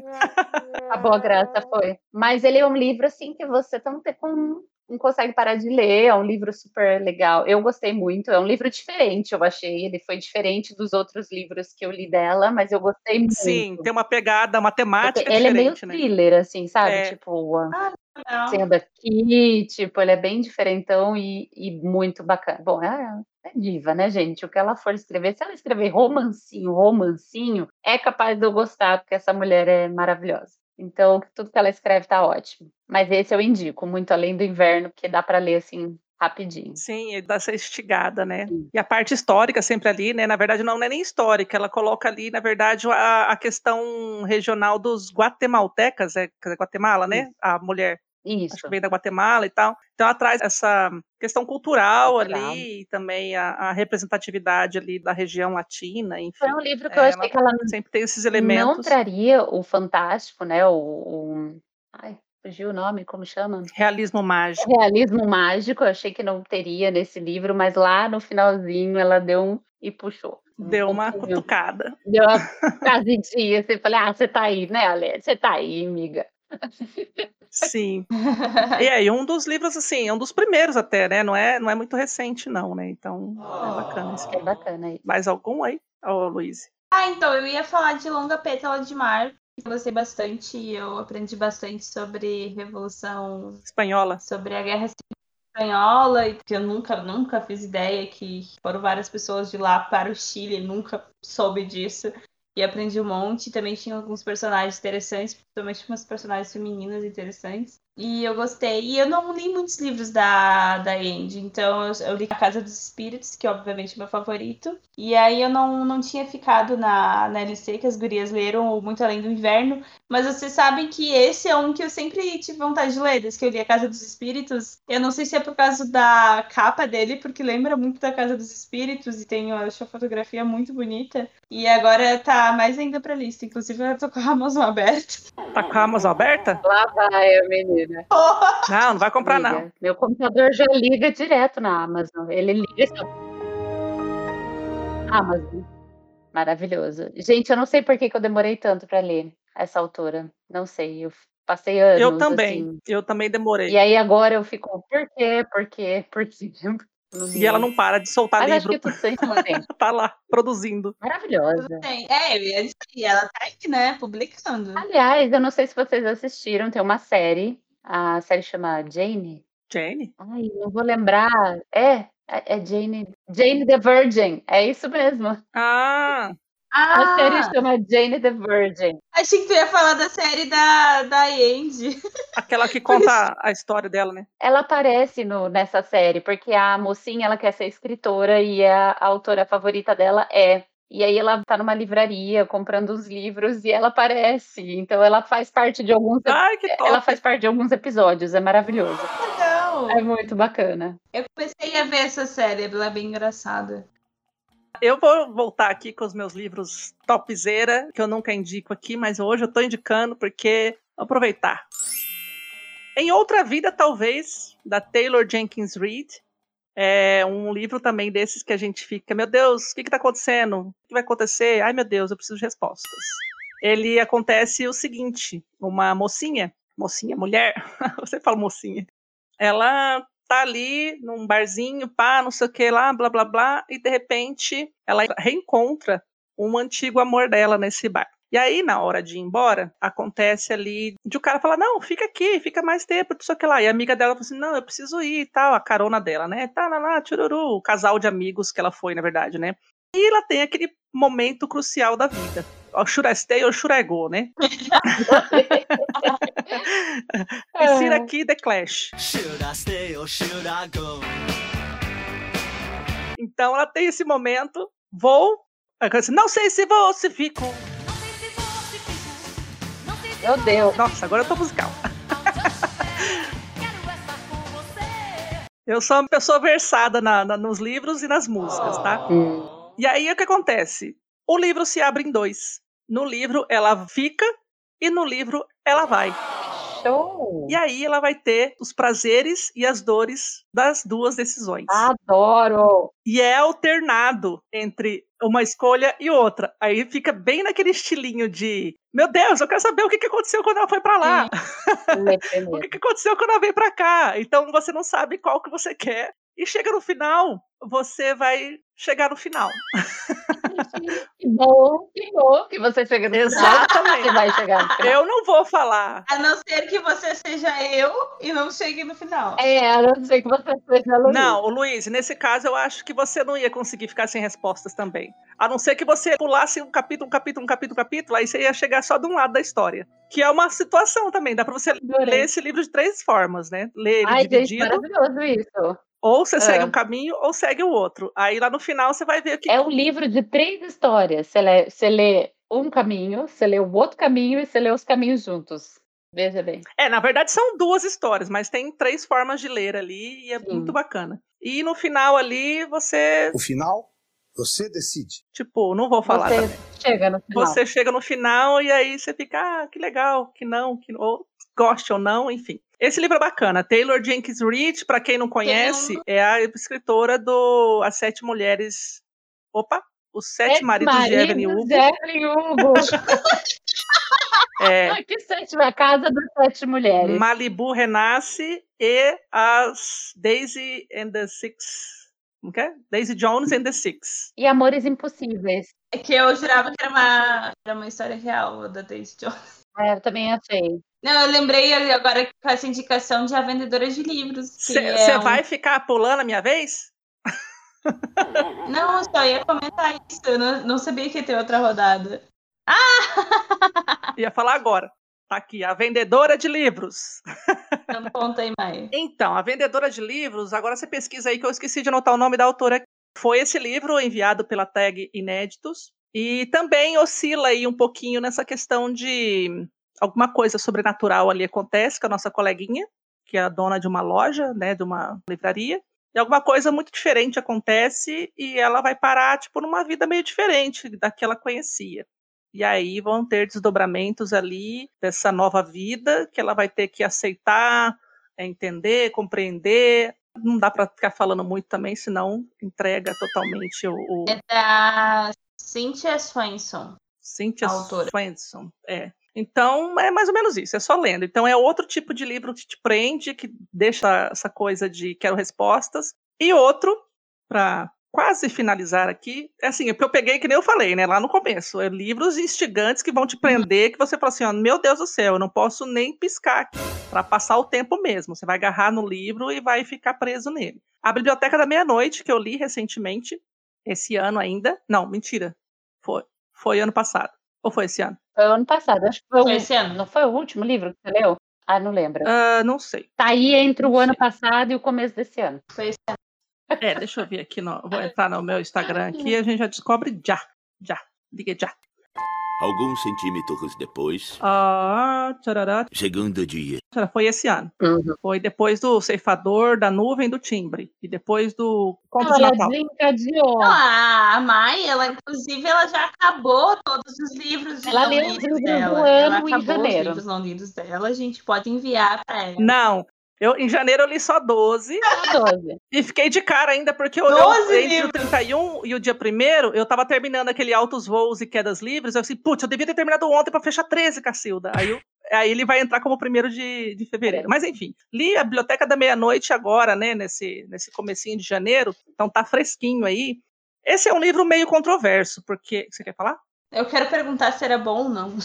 Acabou a graça, foi. Mas ele é um livro, assim, que você não, tem como- não consegue parar de ler. É um livro super legal. Eu gostei muito. É um livro diferente, eu achei. Ele foi diferente dos outros livros que eu li dela, mas eu gostei muito. Sim, tem uma pegada, uma Porque temática ele é meio diferente, né? thriller, assim, sabe? É. Tipo, a Não. cena daqui, tipo, ele é bem diferentão e, e muito bacana. Bom, é, é diva, né, gente? O que ela for escrever, se ela escrever romancinho, romancinho, é capaz de eu gostar, porque essa mulher é maravilhosa. Então, tudo que ela escreve tá ótimo. Mas esse eu indico, muito além do inverno, porque dá pra ler assim rapidinho. Sim, ele dá essa estigada, né? Sim. E a parte histórica sempre ali, né? Na verdade, não é nem histórica, ela coloca ali, na verdade, a, a questão regional dos guatemaltecas, é quer dizer, Guatemala, né? A mulher, Isso. acho que vem da Guatemala e tal. Então ela traz essa questão cultural, Cultural. ali, e também a, a representatividade ali da região latina, enfim. Foi um livro que eu É, achei que ela Sempre tem esses não elementos. traria o fantástico, né? O, o... Ai, fugiu o nome, como chama? Realismo mágico. realismo mágico, eu achei que não teria nesse livro, mas lá no finalzinho ela deu um e puxou. Deu uma cutucada. Deu uma [LAUGHS] casidinha, assim, falei, ah, você tá aí, né, Ale? Você tá aí, amiga. Sim. [LAUGHS] E aí, um dos livros, assim, é um dos primeiros até, né? Não é, não é muito recente, não, né? Então, é bacana isso. É bacana aí. Mais algum aí, ô Luiz? Ah, então, eu ia falar de Longa Pétala de Mar. que Eu gostei bastante e eu aprendi bastante sobre Revolução, Espanhola. sobre a Guerra Civil Espanhola, e que eu nunca, nunca fiz ideia que foram várias pessoas de lá para o Chile, nunca soube disso. E aprendi um monte. Também tinha alguns personagens interessantes, principalmente umas personagens femininas interessantes. E eu gostei. E eu não li muitos livros da, da Andy, então eu, eu li A Casa dos Espíritos, que obviamente é meu favorito. E aí eu não, não tinha ficado na, na LC, que as gurias leram, ou Muito Além do Inverno. Mas vocês sabem que esse é um que eu sempre tive vontade de ler, desde que eu li A Casa dos Espíritos. Eu não sei se é por causa da capa dele, porque lembra muito da Casa dos Espíritos e tem, eu acho, a fotografia muito bonita. E agora tá mais ainda pra lista. Inclusive, eu tô com a Amazon aberta. Tá com a Amazon aberta? Lá vai a menina. [LAUGHS] Não, não vai comprar, Liga. não. Meu computador já liga direto na Amazon. Ele liga só. Amazon. Maravilhoso. Gente, eu não sei por que, que eu demorei tanto para ler essa altura. Não sei. Eu passei anos. Eu também. assim. Eu também demorei. E aí agora eu fico, por quê? Por quê? Por quê? [LAUGHS] E ela não para de soltar Mas acho livro. que tudo tem seu tempo. [LAUGHS] Tá lá, produzindo. Maravilhosa. É, e ela tá aí, né? Publicando. Aliás, eu não sei se vocês assistiram, tem uma série. A série chama Jane. Jane? Ai, não vou lembrar. É, é é Jane. Jane the Virgin. É isso mesmo. Ah, A série Ah, chama Jane the Virgin. achei que tu ia falar da série da, da Andy. aquela que [LAUGHS] conta a história dela, né? Ela aparece no, nessa série porque a mocinha ela quer ser escritora e a, a autora favorita dela é. E aí ela tá numa livraria comprando os livros e ela aparece. Então ela faz parte de alguns Ai, que top. ela faz parte de alguns episódios, é maravilhoso. Legal. É muito bacana. Eu comecei a ver essa série, ela é bem engraçada. Eu vou voltar aqui com os meus livros topzera, que eu nunca indico aqui, mas hoje eu tô indicando porque vou aproveitar. Em Outra Vida, talvez, da Taylor Jenkins Reid. É um livro também desses que a gente fica, meu Deus, o que, que tá acontecendo? O que vai acontecer? Ai, meu Deus, eu preciso de respostas. Ele acontece o seguinte: uma mocinha, mocinha, mulher, [LAUGHS] você fala mocinha, ela tá ali num barzinho, pá, não sei o que lá, blá blá blá, e de repente ela reencontra um antigo amor dela nesse bar. E aí, na hora de ir embora, acontece ali de o cara falar: Não, fica aqui, fica mais tempo, não sei o que lá. E a amiga dela fala assim: Não, eu preciso ir e tal, a carona dela, né? Tá lá, lá, tchururu, o casal de amigos que ela foi, na verdade, né? E ela tem aquele momento crucial da vida. Ou should I stay ou should I go, né? [LAUGHS] Insira aqui The Clash. Should I stay or should I go? Então ela tem esse momento, vou. Diz, Não sei se vou ou se fico. Meu Deus. Nossa, agora eu tô musical. Eu sou uma pessoa versada na- na- nos livros e nas músicas, tá? Hum. E aí o que acontece? O livro se abre em dois. No livro ela fica e no livro ela vai. Show. E aí ela vai ter os prazeres e as dores das duas decisões. Adoro. E é alternado entre uma escolha e outra. Aí fica bem naquele estilinho de, meu Deus, eu quero saber o que, que aconteceu quando ela foi pra lá. [LAUGHS] o que, que aconteceu quando ela veio pra cá? Então você não sabe qual que você quer. E chega no final, você vai chegar no final. [LAUGHS] Que bom, que bom que você chega no final. Exatamente. Você vai chegar final. Eu não vou falar. A não ser que você seja eu e não chegue no final. É, a não ser que você seja Luiz. Não, o Luiz, nesse caso eu acho que você não ia conseguir ficar sem respostas também. A não ser que você pulasse um capítulo, um capítulo, um capítulo, um capítulo, aí você ia chegar só de um lado da história. Que é uma situação também. Dá pra você Adorei. ler esse livro de três formas, né? Ler ele Ai, gente, dividido, maravilhoso isso. Ou você segue Ah. um caminho, ou segue o outro. Aí lá no final você vai ver o que. É um livro de três histórias. Você lê, você lê um caminho, você lê o outro caminho e você lê os caminhos juntos. Veja bem. É, na verdade são duas histórias, mas tem três formas de ler ali e é Sim. muito bacana. E no final ali você, O final, você decide. tipo, não vou falar você também. chega no final. Você chega no final e aí você fica, ah, que legal, que não, que ou goste ou não, enfim. Esse livro é bacana. Taylor Jenkins Reid, pra quem não conhece, é a escritora do As Sete Mulheres. Opa! Os Sete Maridos de Evelyn Hugo. de Evelyn Hugo. [LAUGHS] É, que sétima casa das sete mulheres. Malibu Renasce e as Daisy and the Six. Como que é? Daisy Jones and the Six. E Amores Impossíveis. É que eu jurava que era uma, era uma história real da Daisy Jones. É, eu também achei. Não, eu lembrei agora com essa indicação de A Vendedora de Livros. Você é um- vai ficar pulando a minha vez? Não, eu só ia comentar isso. Eu não, não sabia que ia ter outra rodada. [LAUGHS] Ia falar agora. Tá aqui, a vendedora de livros. Então conta aí, Maia. Então, a vendedora de livros, agora você pesquisa aí que eu esqueci de anotar o nome da autora. Foi esse livro enviado pela tag Inéditos e também oscila aí um pouquinho nessa questão de alguma coisa sobrenatural ali acontece com a nossa coleguinha, que é a dona de uma loja, né, de uma livraria. E alguma coisa muito diferente acontece e ela vai parar tipo numa vida meio diferente da que ela conhecia. E aí vão ter desdobramentos ali dessa nova vida que ela vai ter que aceitar, é, entender, compreender. Não dá para ficar falando muito também, senão entrega totalmente o, o É Cynthia Swenson. Cynthia autora. Swenson. É. Então é mais ou menos isso, é só lendo. Então é outro tipo de livro que te prende, que deixa essa coisa de quero respostas. E outro, para quase finalizar aqui, é assim, é porque eu peguei, que nem eu falei, né, lá no começo, é livros instigantes que vão te prender, que você fala assim, ó, meu Deus do céu, eu não posso nem piscar aqui, para passar o tempo mesmo. Você vai agarrar no livro e vai ficar preso nele. A Biblioteca da Meia-Noite, que eu li recentemente, esse ano ainda. Não, mentira. Foi. Foi ano passado. Ou foi esse ano? Foi o ano passado, acho que foi, Foi o- esse ano. Não foi o último livro que você leu? Ah, não lembro. Ah, não sei. Tá aí entre o não ano sei. passado e o começo desse ano. Foi esse ano. É, deixa eu ver aqui. No, vou entrar no meu Instagram aqui e a gente já descobre já. Já. Liga já. Alguns centímetros depois, Ah, tcharará, segundo dia. tchará, foi esse ano. Uhum. Foi depois do Ceifador, da Nuvem do Timbre. E depois do Conto de Ela Natal. desencadeou. Não, a Mai, ela, inclusive, ela já acabou todos os livros de Ela não leu os livros do dela. ano ela em acabou janeiro. os livros não lidos dela. A gente pode enviar pra ela. Não. Eu, em janeiro eu li só 12 12. e fiquei de cara ainda, porque eu, eu 12 entre livros. o 31 e o dia 1 eu tava terminando aquele Altos Voos e Quedas Livres. Eu assim, putz, eu devia ter terminado ontem pra fechar 13, Cacilda. Aí, eu- aí ele vai entrar como primeiro de, de fevereiro. Mas enfim, li a Biblioteca da Meia-Noite agora, né, nesse, nesse comecinho de janeiro, então tá fresquinho aí. Esse é um livro meio controverso, porque. Você quer falar? Eu quero perguntar se era bom ou não.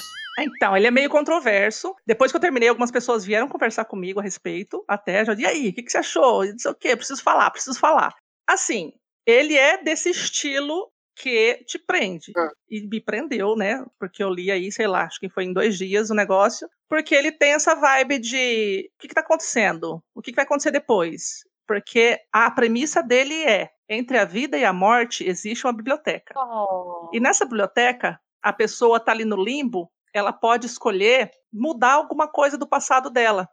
Então, ele é meio controverso. Depois que eu terminei, algumas pessoas vieram conversar comigo a respeito, até já. E aí, o que, que você achou? Eu disse, o quê? Preciso falar, preciso falar. Assim, ele é desse estilo que te prende. Hum. E me prendeu, né? Porque eu li aí, sei lá, acho que foi em dois dias o negócio. Porque ele tem essa vibe de o que, que tá acontecendo? O que, que vai acontecer depois? Porque a premissa dele é: entre a vida e a morte existe uma biblioteca. Oh. E nessa biblioteca, a pessoa tá ali no limbo, ela pode escolher mudar alguma coisa do passado dela.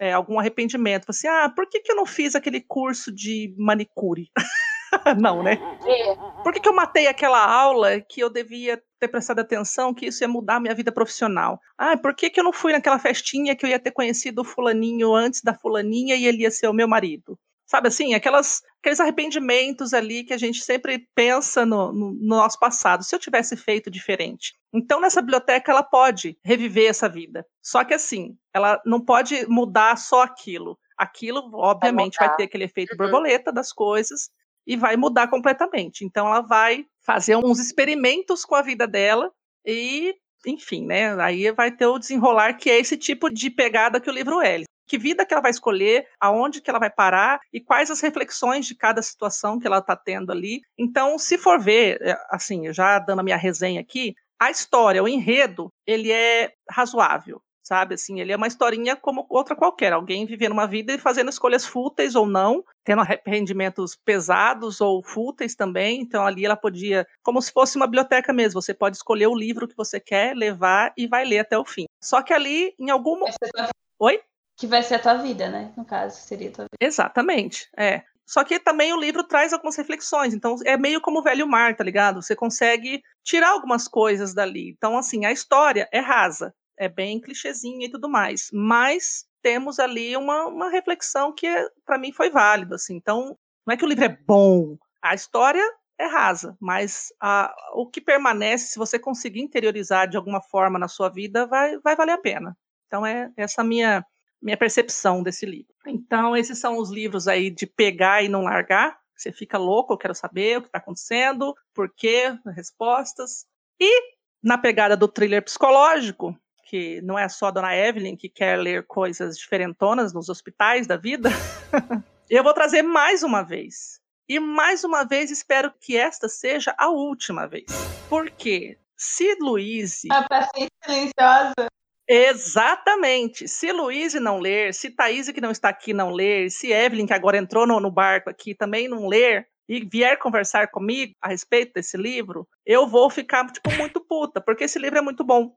É, algum arrependimento. Assim, ah, por que, que eu não fiz aquele curso de manicure? [LAUGHS] não, né? É. Por que, que eu matei aquela aula que eu devia ter prestado atenção que isso ia mudar a minha vida profissional? Ah, por que, que eu não fui naquela festinha que eu ia ter conhecido o fulaninho antes da fulaninha e ele ia ser o meu marido? Sabe assim, aquelas, aqueles arrependimentos ali que a gente sempre pensa no, no, no nosso passado. Se eu tivesse feito diferente. Então, nessa biblioteca, ela pode reviver essa vida. Só que assim, ela não pode mudar só aquilo. Aquilo, obviamente, vai, mudar. ter aquele efeito Uhum. borboleta das coisas e vai mudar completamente. Então ela vai fazer uns experimentos com a vida dela e, enfim, né? Aí vai ter o desenrolar que é esse tipo de pegada que o livro é. Que vida que ela vai escolher, aonde que ela vai parar e quais as reflexões de cada situação que ela está tendo ali. Então, se for ver, é, assim, já dando a minha resenha aqui, a história, o enredo, ele é razoável sabe? Assim, ele é uma historinha como outra qualquer. Alguém vivendo uma vida e fazendo escolhas fúteis ou não, tendo arrependimentos pesados ou fúteis também. Então ali ela podia, como se fosse uma biblioteca mesmo. Você pode escolher o livro que você quer levar e vai ler até o fim. Só que ali, em algum momento. tua- Oi? Que vai ser a tua vida, né? No caso, seria a tua vida. Exatamente, é. Só que também o livro traz algumas reflexões, então é meio como o velho mar, tá ligado? Você consegue tirar algumas coisas dali. Então, assim, a história é rasa, é bem clichêzinha e tudo mais, mas temos ali uma, uma reflexão que para mim foi válida, assim. Então, não é que o livro é bom, a história é rasa, mas a- o que permanece, se você conseguir interiorizar de alguma forma na sua vida, vai, vai valer a pena. Então, é essa minha, minha percepção desse livro. Então, esses são os livros aí de pegar e não largar. Você fica louco, eu quero saber o que está acontecendo, por quê, respostas. E na pegada do thriller psicológico, que não é só a dona Evelyn que quer ler coisas diferentonas nos hospitais da vida, [LAUGHS] eu vou trazer mais uma vez. E mais uma vez espero que esta seja a última vez. Porque se Luiz A paciente silenciosa. Exatamente. Se Luiz não ler, se Thaís, que não está aqui, não ler, se Evelyn, que agora entrou no, no barco aqui, também não ler, e vier conversar comigo a respeito desse livro, eu vou ficar, tipo, muito puta, porque esse livro é muito bom.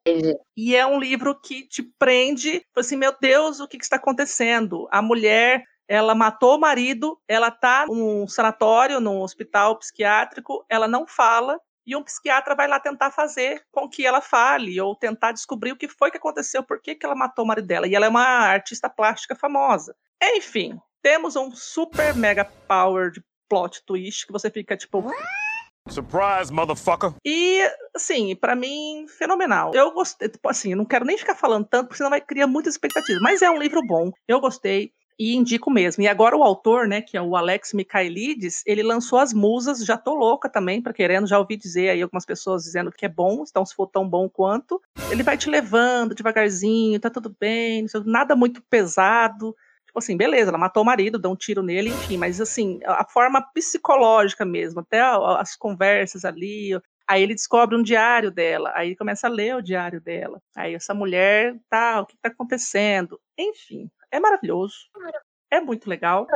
E é um livro que te prende, tipo assim, meu Deus, o que, que está acontecendo? A mulher, ela matou o marido, ela tá num sanatório, num hospital psiquiátrico, ela não fala, e um psiquiatra vai lá tentar fazer com que ela fale, ou tentar descobrir o que foi que aconteceu, por que, que ela matou o marido dela. E ela é uma artista plástica famosa. Enfim, temos um super mega power de plot twist que você fica tipo. Surprise, motherfucker! E, assim, pra mim, fenomenal. Eu gostei, tipo assim, eu não quero nem ficar falando tanto, porque senão vai criar muitas expectativas. Mas é um livro bom, eu gostei e indico mesmo. E agora o autor, né, que é o Alex Michaelides, ele lançou As Musas, já tô louca também para querendo, já ouvi dizer aí algumas pessoas dizendo que é bom, então se for tão bom quanto, ele vai te levando devagarzinho, tá tudo bem, nada muito pesado. Tipo assim, beleza, ela matou o marido, deu um tiro nele, enfim, mas assim, a forma psicológica mesmo, até as conversas ali, Aí ele descobre um diário dela, aí começa a ler o diário dela. Aí essa mulher, tá, o que tá acontecendo? Enfim, é maravilhoso. É muito legal.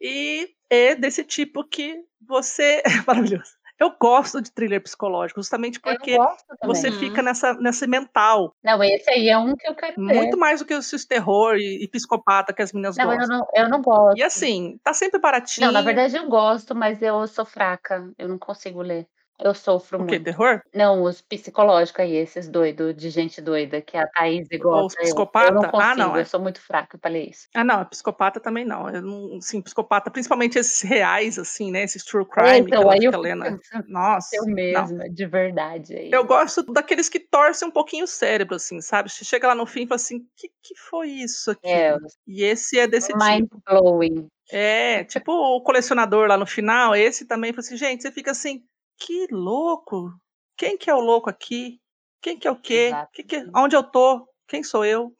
E é desse tipo que você. [LAUGHS] É maravilhoso. Eu gosto de thriller psicológico, justamente porque você Uhum. fica nessa, nesse mental. Não, esse aí é um que eu quero ver. Muito mais do que os terror e, e psicopata que as meninas Não, eu gostam. não, eu não gosto. E assim, tá sempre baratinho. Não, na verdade eu gosto, mas eu sou fraca. Eu não consigo ler. Eu sofro O quê? muito. Terror? Não, os psicológicos aí, esses doidos, de gente doida, que a Thaís gosta. eu- Eu, psicopata? não Ah, consigo, não, é. eu sou muito fraca pra ler isso. Ah, não, psicopata também não. Eu não sim, psicopata, principalmente esses reais, assim, né? Esses true É, crime que então, ela aí eu pensando, Nossa. eu não. mesma, de verdade. Aí. Eu gosto daqueles que torcem um pouquinho o cérebro, assim, sabe? Você chega lá no fim e fala assim: que, que foi isso aqui? É, E esse é desse mind tipo. blowing. É, tipo o colecionador lá no final, esse também, fala assim, gente, você fica assim, que louco. Quem que é o louco aqui? Quem que é o quê? Que que, onde eu tô? Quem sou eu?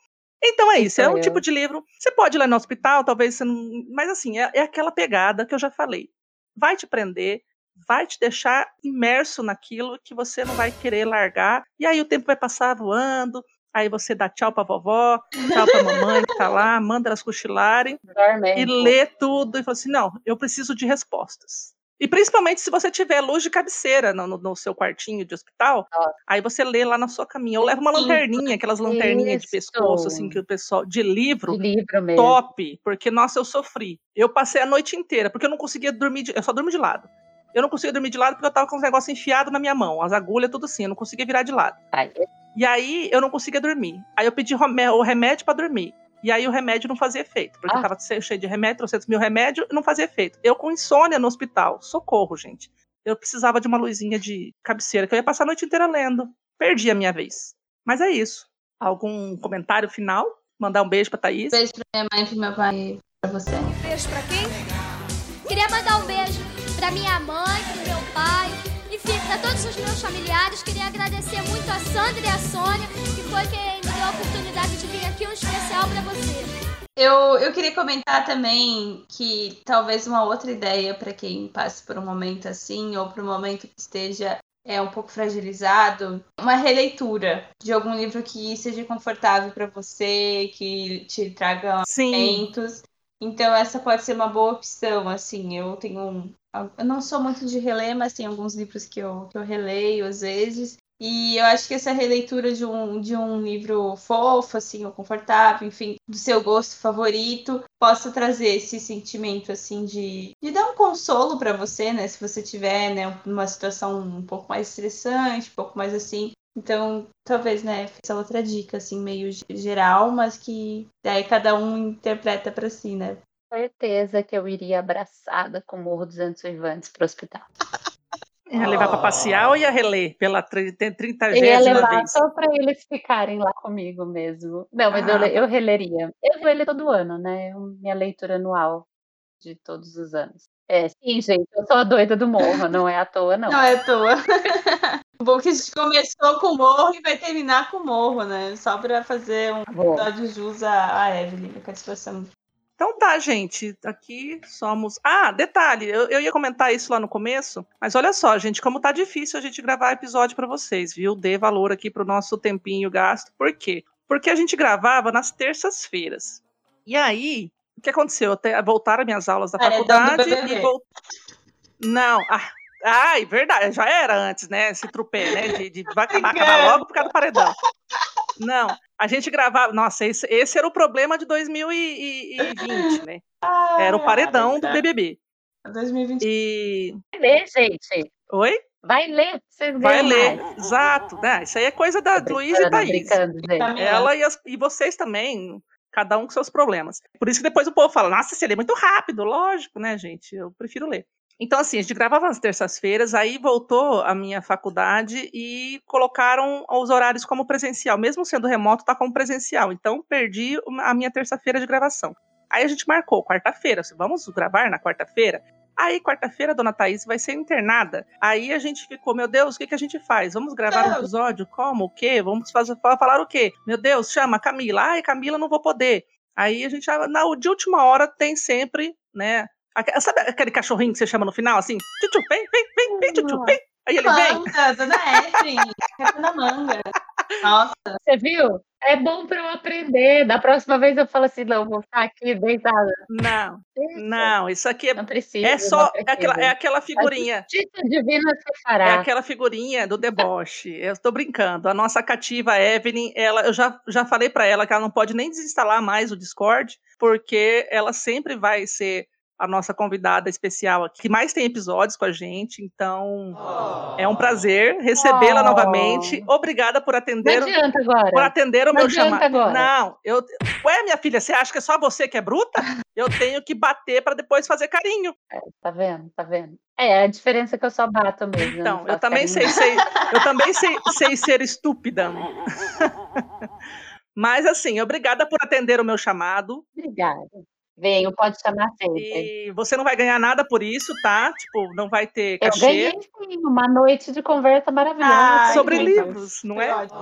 Então é Quem isso, é um eu? tipo de livro. Você pode ler no hospital, talvez você não. Mas assim, é, é aquela pegada que eu já falei. Vai te prender, vai te deixar imerso naquilo que você não vai querer largar. E aí o tempo vai passar voando. Aí você dá tchau pra vovó, tchau pra mamãe que tá lá, manda elas cochilarem Dorme. e lê tudo e fala assim: não, eu preciso de respostas. E principalmente se você tiver luz de cabeceira no, no- no seu quartinho de hospital, aí você lê lá na sua caminha. Eu levo uma lanterninha, aquelas lanterninhas de pescoço, assim, que o pessoal. de livro. De livro mesmo. Top, porque nossa, eu sofri. Eu passei a noite inteira, porque eu não conseguia dormir, de, eu só durmo de lado. Eu não conseguia dormir de lado porque eu tava com os negócios enfiados na minha mão, as agulhas, tudo assim, eu não conseguia virar de lado. Ai, E aí eu não conseguia dormir. Aí eu pedi o remédio pra dormir. E aí o remédio não fazia efeito, porque Ah. tava cheio de remédio, 300 mil remédio, e não fazia efeito. Eu com insônia no hospital, socorro, gente. Eu precisava de uma luzinha de cabeceira, que eu ia passar a noite inteira lendo. Perdi a minha vez. Mas é isso. Algum comentário final? Mandar um beijo pra Thaís? Beijo pra minha mãe pro meu pai pra você. Beijo pra quem? Queria mandar um beijo pra minha mãe, pro meu pai, enfim, pra todos os meus familiares. Queria agradecer muito a Sandra e a Sônia, que foi quem a oportunidade de vir aqui, um especial pra você. Eu, eu queria comentar também que talvez uma outra ideia para quem passe por um momento assim, ou por um momento que esteja é, um pouco fragilizado, uma releitura de algum livro que seja confortável para você, que te traga Sim. momentos. Então essa pode ser uma boa opção, assim, eu tenho um, eu não sou muito de reler, mas tem alguns livros que eu, que eu releio às vezes. E eu acho que essa releitura de um, de um livro fofo, assim, ou confortável, enfim, do seu gosto favorito, possa trazer esse sentimento, assim, de, de dar um consolo para você, né? Se você tiver, né, numa situação um pouco mais estressante, um pouco mais assim. Então, talvez, né, essa outra dica, assim, meio geral, mas que daí cada um interpreta para si, né? certeza que eu iria abraçada com o Morro dos Anjos Vivantes pro hospital. Ia levar pra passear ou ia reler pela 30 Eu ia levar vez? só para eles ficarem lá comigo mesmo. Não, mas eu, Ah. le- eu releria. Eu vou ler todo ano, né? É minha leitura anual de todos os anos. É, sim, gente, eu sou a doida do morro, não é à toa, não. Não é à toa. [LAUGHS] Bom que a gente começou com o morro e vai terminar com o morro, né? Só pra fazer um Bom. episódio de jus a, a Evelyn, a participação. Então tá, gente. Aqui somos. Ah, detalhe, eu, eu ia comentar isso lá no começo, mas olha só, gente, como tá difícil a gente gravar episódio pra vocês, viu? Dê valor aqui pro nosso tempinho gasto. Por quê? Porque a gente gravava nas terças-feiras. E aí, o que aconteceu? Até voltaram minhas aulas da Paredão do faculdade e vol... Não, ah, ai, verdade, já era antes, né? Esse trupé, né? De, de vai acabar, acabar [LAUGHS] logo por causa do paredão. Não, a gente gravava. Nossa, esse, esse era o problema de 2020, né? Era o paredão do BBB. 2020. E. Vai ler, gente. Oi? Vai ler, vocês Vai ler. mais. Exato. Né? Isso aí é coisa da Luísa e brincando, Thaís. Também Ela e, as- e vocês também. Cada um com seus problemas. Por isso que depois o povo fala, nossa, você lê muito rápido. Lógico, né, gente? Eu prefiro ler. Então, assim, a gente gravava nas terças-feiras, aí voltou a minha faculdade e colocaram os horários como presencial. Mesmo sendo remoto, tá como presencial. Então, perdi a minha terça-feira de gravação. Aí a gente marcou, quarta-feira. assim, Vamos gravar na quarta-feira? Aí, quarta-feira, a dona Thaís vai ser internada. Aí a gente ficou, meu Deus, o que, que a gente faz? Vamos gravar um episódio? Como? O quê? Vamos fazer, fa- falar o quê? Meu Deus, chama a Camila. Ai, Camila, não vou poder. Aí a gente, já- na, de última hora, tem sempre, né? Sabe aquele cachorrinho que você chama no final, assim? Tchutchu, vem, vem, vem, vem, tchutchu, vem. Aí ele vem. Manga, dona Evelyn, Capitã Manga. Nossa, Você viu? É bom para eu aprender. Da próxima vez eu falo assim, não, vou ficar aqui deitada. Não, não, isso aqui é, Não precisa. é não só é aquela, é aquela figurinha. Justiça divina se É fará. aquela figurinha do deboche. Eu estou brincando. A nossa cativa Evelyn, ela, eu já, já falei para ela que ela não pode nem desinstalar mais o Discord, porque ela sempre vai ser a nossa convidada especial aqui, que mais tem episódios com a gente. Então, é um prazer recebê-la Oh. novamente. Obrigada por Não atender, adianta agora. por atender o Não meu chamado. agora. Não, eu. Ué, minha filha, você acha que é só você que é bruta? Eu tenho que bater para depois fazer carinho. Tá vendo? Tá vendo? É, a diferença é que eu só bato mesmo. não Então, eu também sei, sei, eu também sei, sei ser estúpida. [LAUGHS] Mas assim, obrigada por atender o meu chamado. Obrigada. Venho, pode chamar sempre. E você não vai ganhar nada por isso, tá? Tipo, não vai ter Eu cachê. ganhei sim, uma noite de conversa maravilhosa. Ai, sobre gente, livros, não é? ótimo.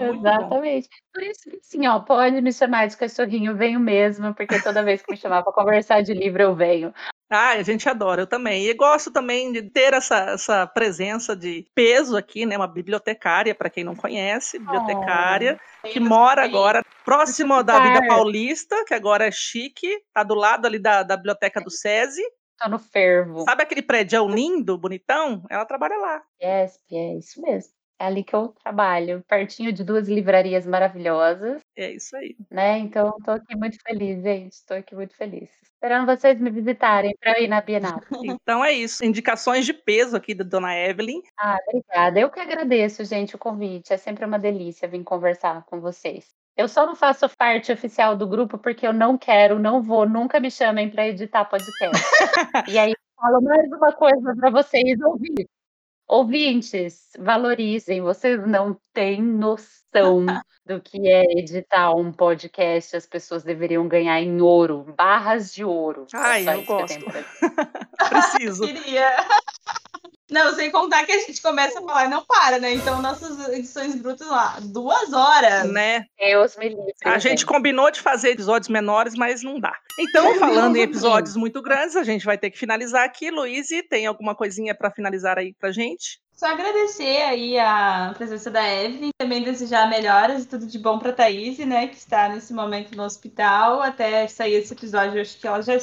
Exatamente. Por isso que, assim, ó, pode me chamar de cachorrinho, eu venho mesmo, porque toda vez que me chamar para conversar de livro, eu venho. Ah, a gente adora, eu também. E gosto também de ter essa, essa presença de peso aqui, né? Uma bibliotecária, para quem não conhece, bibliotecária, que mora agora próximo da Vida Super. Paulista, que agora é chique, tá do lado ali da, da biblioteca do SESI. Tô no fervo. Sabe aquele prédio lindo, bonitão? Ela trabalha lá. Yes, é isso mesmo. É ali que eu trabalho, pertinho de duas livrarias maravilhosas, É isso aí. né? Então, tô aqui muito feliz, gente. Tô aqui muito feliz. Esperando vocês me visitarem para ir na Bienal. [LAUGHS] Então é isso. Indicações de peso aqui da dona Evelyn. Ah, obrigada. Eu que agradeço, gente, o convite. É sempre uma delícia vir conversar com vocês. Eu só não faço parte oficial do grupo porque eu não quero, não vou, nunca me chamem para editar podcast. [LAUGHS] e aí, falo mais uma coisa para vocês ouvir. Ouvintes, valorizem, vocês não têm noção [LAUGHS] do que é editar um podcast. As pessoas deveriam ganhar em ouro, barras de ouro. É Ai, só eu eu gosto. dizer. [LAUGHS] Preciso. Queria. Não, sem contar que a gente começa a falar e não para, né? Então, nossas edições brutas lá, duas horas. né? Deus me livre. A gente combinou de fazer episódios menores, mas não dá. Então, falando em episódios muito grandes, a gente vai ter que finalizar aqui. Luiz, tem alguma coisinha para finalizar aí pra gente? Só agradecer aí a presença da Evelyn, também desejar melhoras e tudo de bom pra Thaís, né, que está nesse momento no hospital. Até sair esse episódio, eu acho que ela já,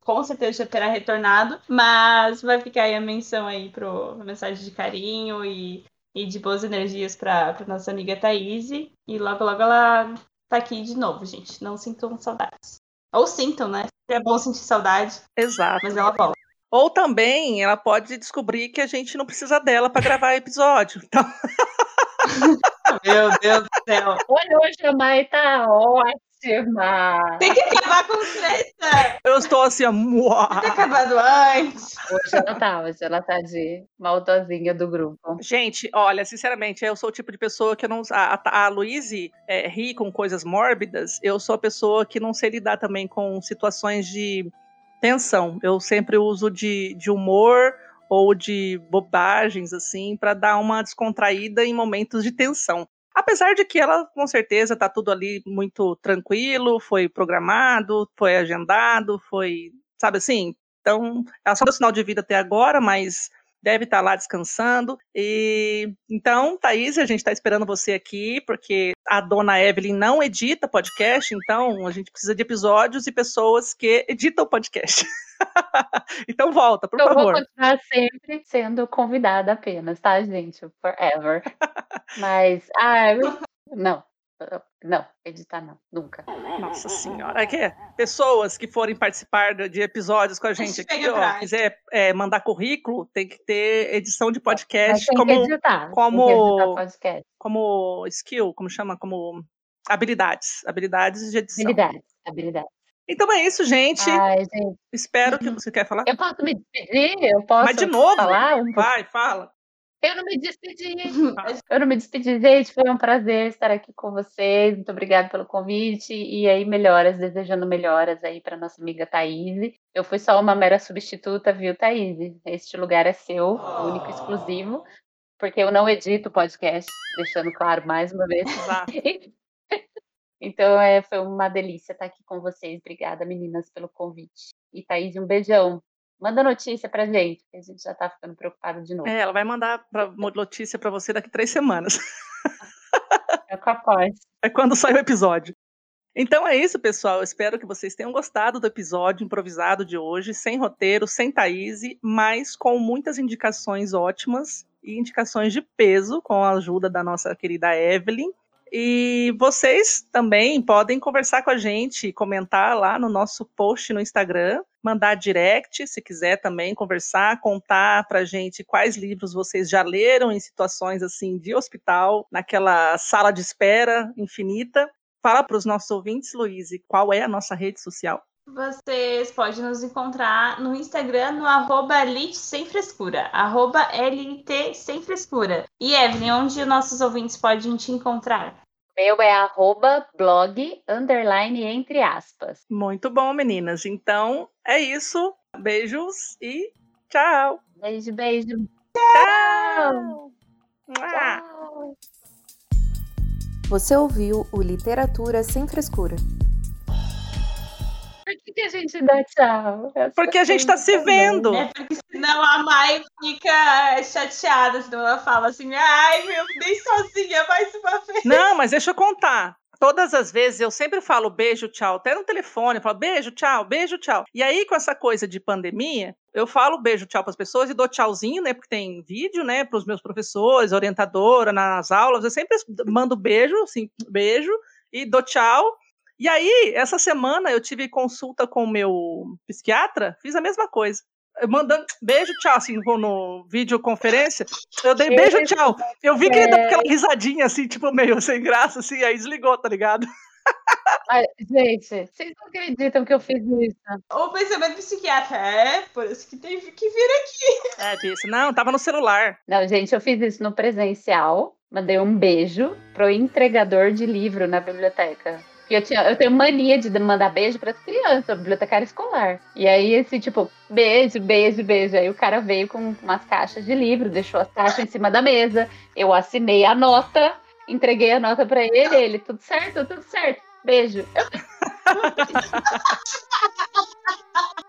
com certeza já terá retornado, mas vai ficar aí a menção aí pro a mensagem de carinho e, e de boas energias pra nossa amiga Thaís. E logo, logo ela tá aqui de novo, gente. Não sintam saudades. Ou sintam, né? É bom sentir saudade, Exato. mas ela volta. Ou também ela pode descobrir que a gente não precisa dela para gravar episódio. Então, [LAUGHS] Meu Deus do céu. Olha, hoje a Mai tá ótima. Tem que acabar com treta. eu estou assim, muá. Tem acabado antes. Hoje ela tá, hoje ela tá de maldosinha do grupo. Gente, olha, sinceramente, eu sou o tipo de pessoa que eu não. A, a, a Luíse é, ri com coisas mórbidas. Eu sou a pessoa que não sei lidar também com situações de tensão. Eu sempre uso de, de humor ou de bobagens, assim, para dar uma descontraída em momentos de tensão. Apesar de que ela, com certeza, tá tudo ali muito tranquilo, foi programado, foi agendado, foi. Sabe assim? Então, ela só deu sinal de vida até agora, mas deve estar lá descansando. E então, Thaís, a gente está esperando você aqui, porque a dona Evelyn não edita podcast, então a gente precisa de episódios e pessoas que editam podcast. [LAUGHS] então volta, por eu favor. vou continuar sempre sendo convidada apenas, tá, gente? Forever. [LAUGHS] Mas, ah, eu- não, não, editar não, nunca. Nossa senhora. É que pessoas que forem participar de- episódios com a gente aqui, ó, quiser é, mandar currículo, tem que ter edição de podcast tem como, que editar, tem que como- editar podcast. como skill, como chama? Como habilidades. Habilidades de edição. Habilidade, habilidade. Então é isso, gente. Ai, gente, Espero que você quer falar. eu posso me despedir? Eu posso Mas de novo, falar vai, fala. Eu não me despedi. [LAUGHS] Eu não me despedi, gente. Foi um prazer estar aqui com vocês. Muito obrigada pelo convite. E aí, melhoras, desejando melhoras aí para nossa amiga Thaís. Eu fui só uma mera substituta, viu, Thaís? Este lugar é seu, único e exclusivo, porque eu não edito podcast, deixando claro mais uma vez. [LAUGHS] Então, é, foi uma delícia estar aqui com vocês. Obrigada, meninas, pelo convite. E Thaís, um beijão. Manda notícia pra gente, que a gente já tá ficando preocupado de novo. É, ela vai mandar pra, uma notícia pra você daqui três semanas. [LAUGHS] É capaz. É quando sai o episódio. Então é isso, pessoal. Eu espero que vocês tenham gostado do episódio improvisado de hoje, sem roteiro, sem Thaís, mas com muitas indicações ótimas e indicações de peso, com a ajuda da nossa querida Evelyn. E vocês também podem conversar com a gente, comentar lá no nosso post no Instagram, mandar direct, se quiser também conversar, contar pra gente quais livros vocês já leram em situações assim de hospital, naquela sala de espera infinita. Fala para os nossos ouvintes, Luiz, qual é a nossa rede social? Vocês podem nos encontrar no Instagram no arroba lit sem frescura, arroba LT sem frescura. E Evelyn, onde nossos ouvintes podem te encontrar? Meu é arroba blog, underline, entre aspas. Muito bom, meninas. Então, é isso. Beijos e tchau. Beijo, beijo. Tchau. Tchau. Você ouviu o Literatura Sem Frescura. Por que, que a gente dá tchau? Essa Porque a gente tá se vendo. É porque senão a Mai fica chateada, senão ela fala assim, ai, meu, dei sozinha mais uma vez. Não, mas deixa eu contar. Todas as vezes eu sempre falo beijo, tchau, até no telefone, eu falo beijo, tchau, beijo, tchau. E aí, com essa coisa de pandemia, eu falo beijo, tchau para as pessoas e dou tchauzinho, né? Porque tem vídeo, né, para os meus professores, orientadora, nas aulas. Eu sempre mando beijo, assim, beijo, e dou tchau. E aí, essa semana eu tive consulta com o meu psiquiatra, fiz a mesma coisa. Eu mandando [TSK] beijo, tchau, assim, no, no videoconferência. Eu dei beijo, tchau. Eu vi que ele deu aquela risadinha, assim, tipo, meio [LAUGHS] sem graça, assim, aí desligou, tá ligado? Ai, [LAUGHS] gente, vocês não acreditam que eu fiz isso? O pensamento psiquiatra, é, por isso que teve que vir aqui. É, disse, não, tava no celular. Não, gente, eu fiz isso no presencial. Mandei um beijo pro entregador de livro na biblioteca. Eu, tinha, eu tenho mania de mandar beijo para as crianças, bibliotecária escolar. E aí, esse tipo, beijo, beijo, beijo. Aí o cara veio com umas caixas de livro, deixou as caixas em cima da mesa. Eu assinei a nota, entreguei a nota para ele. Ele, tudo certo, tudo certo. Beijo. [LAUGHS]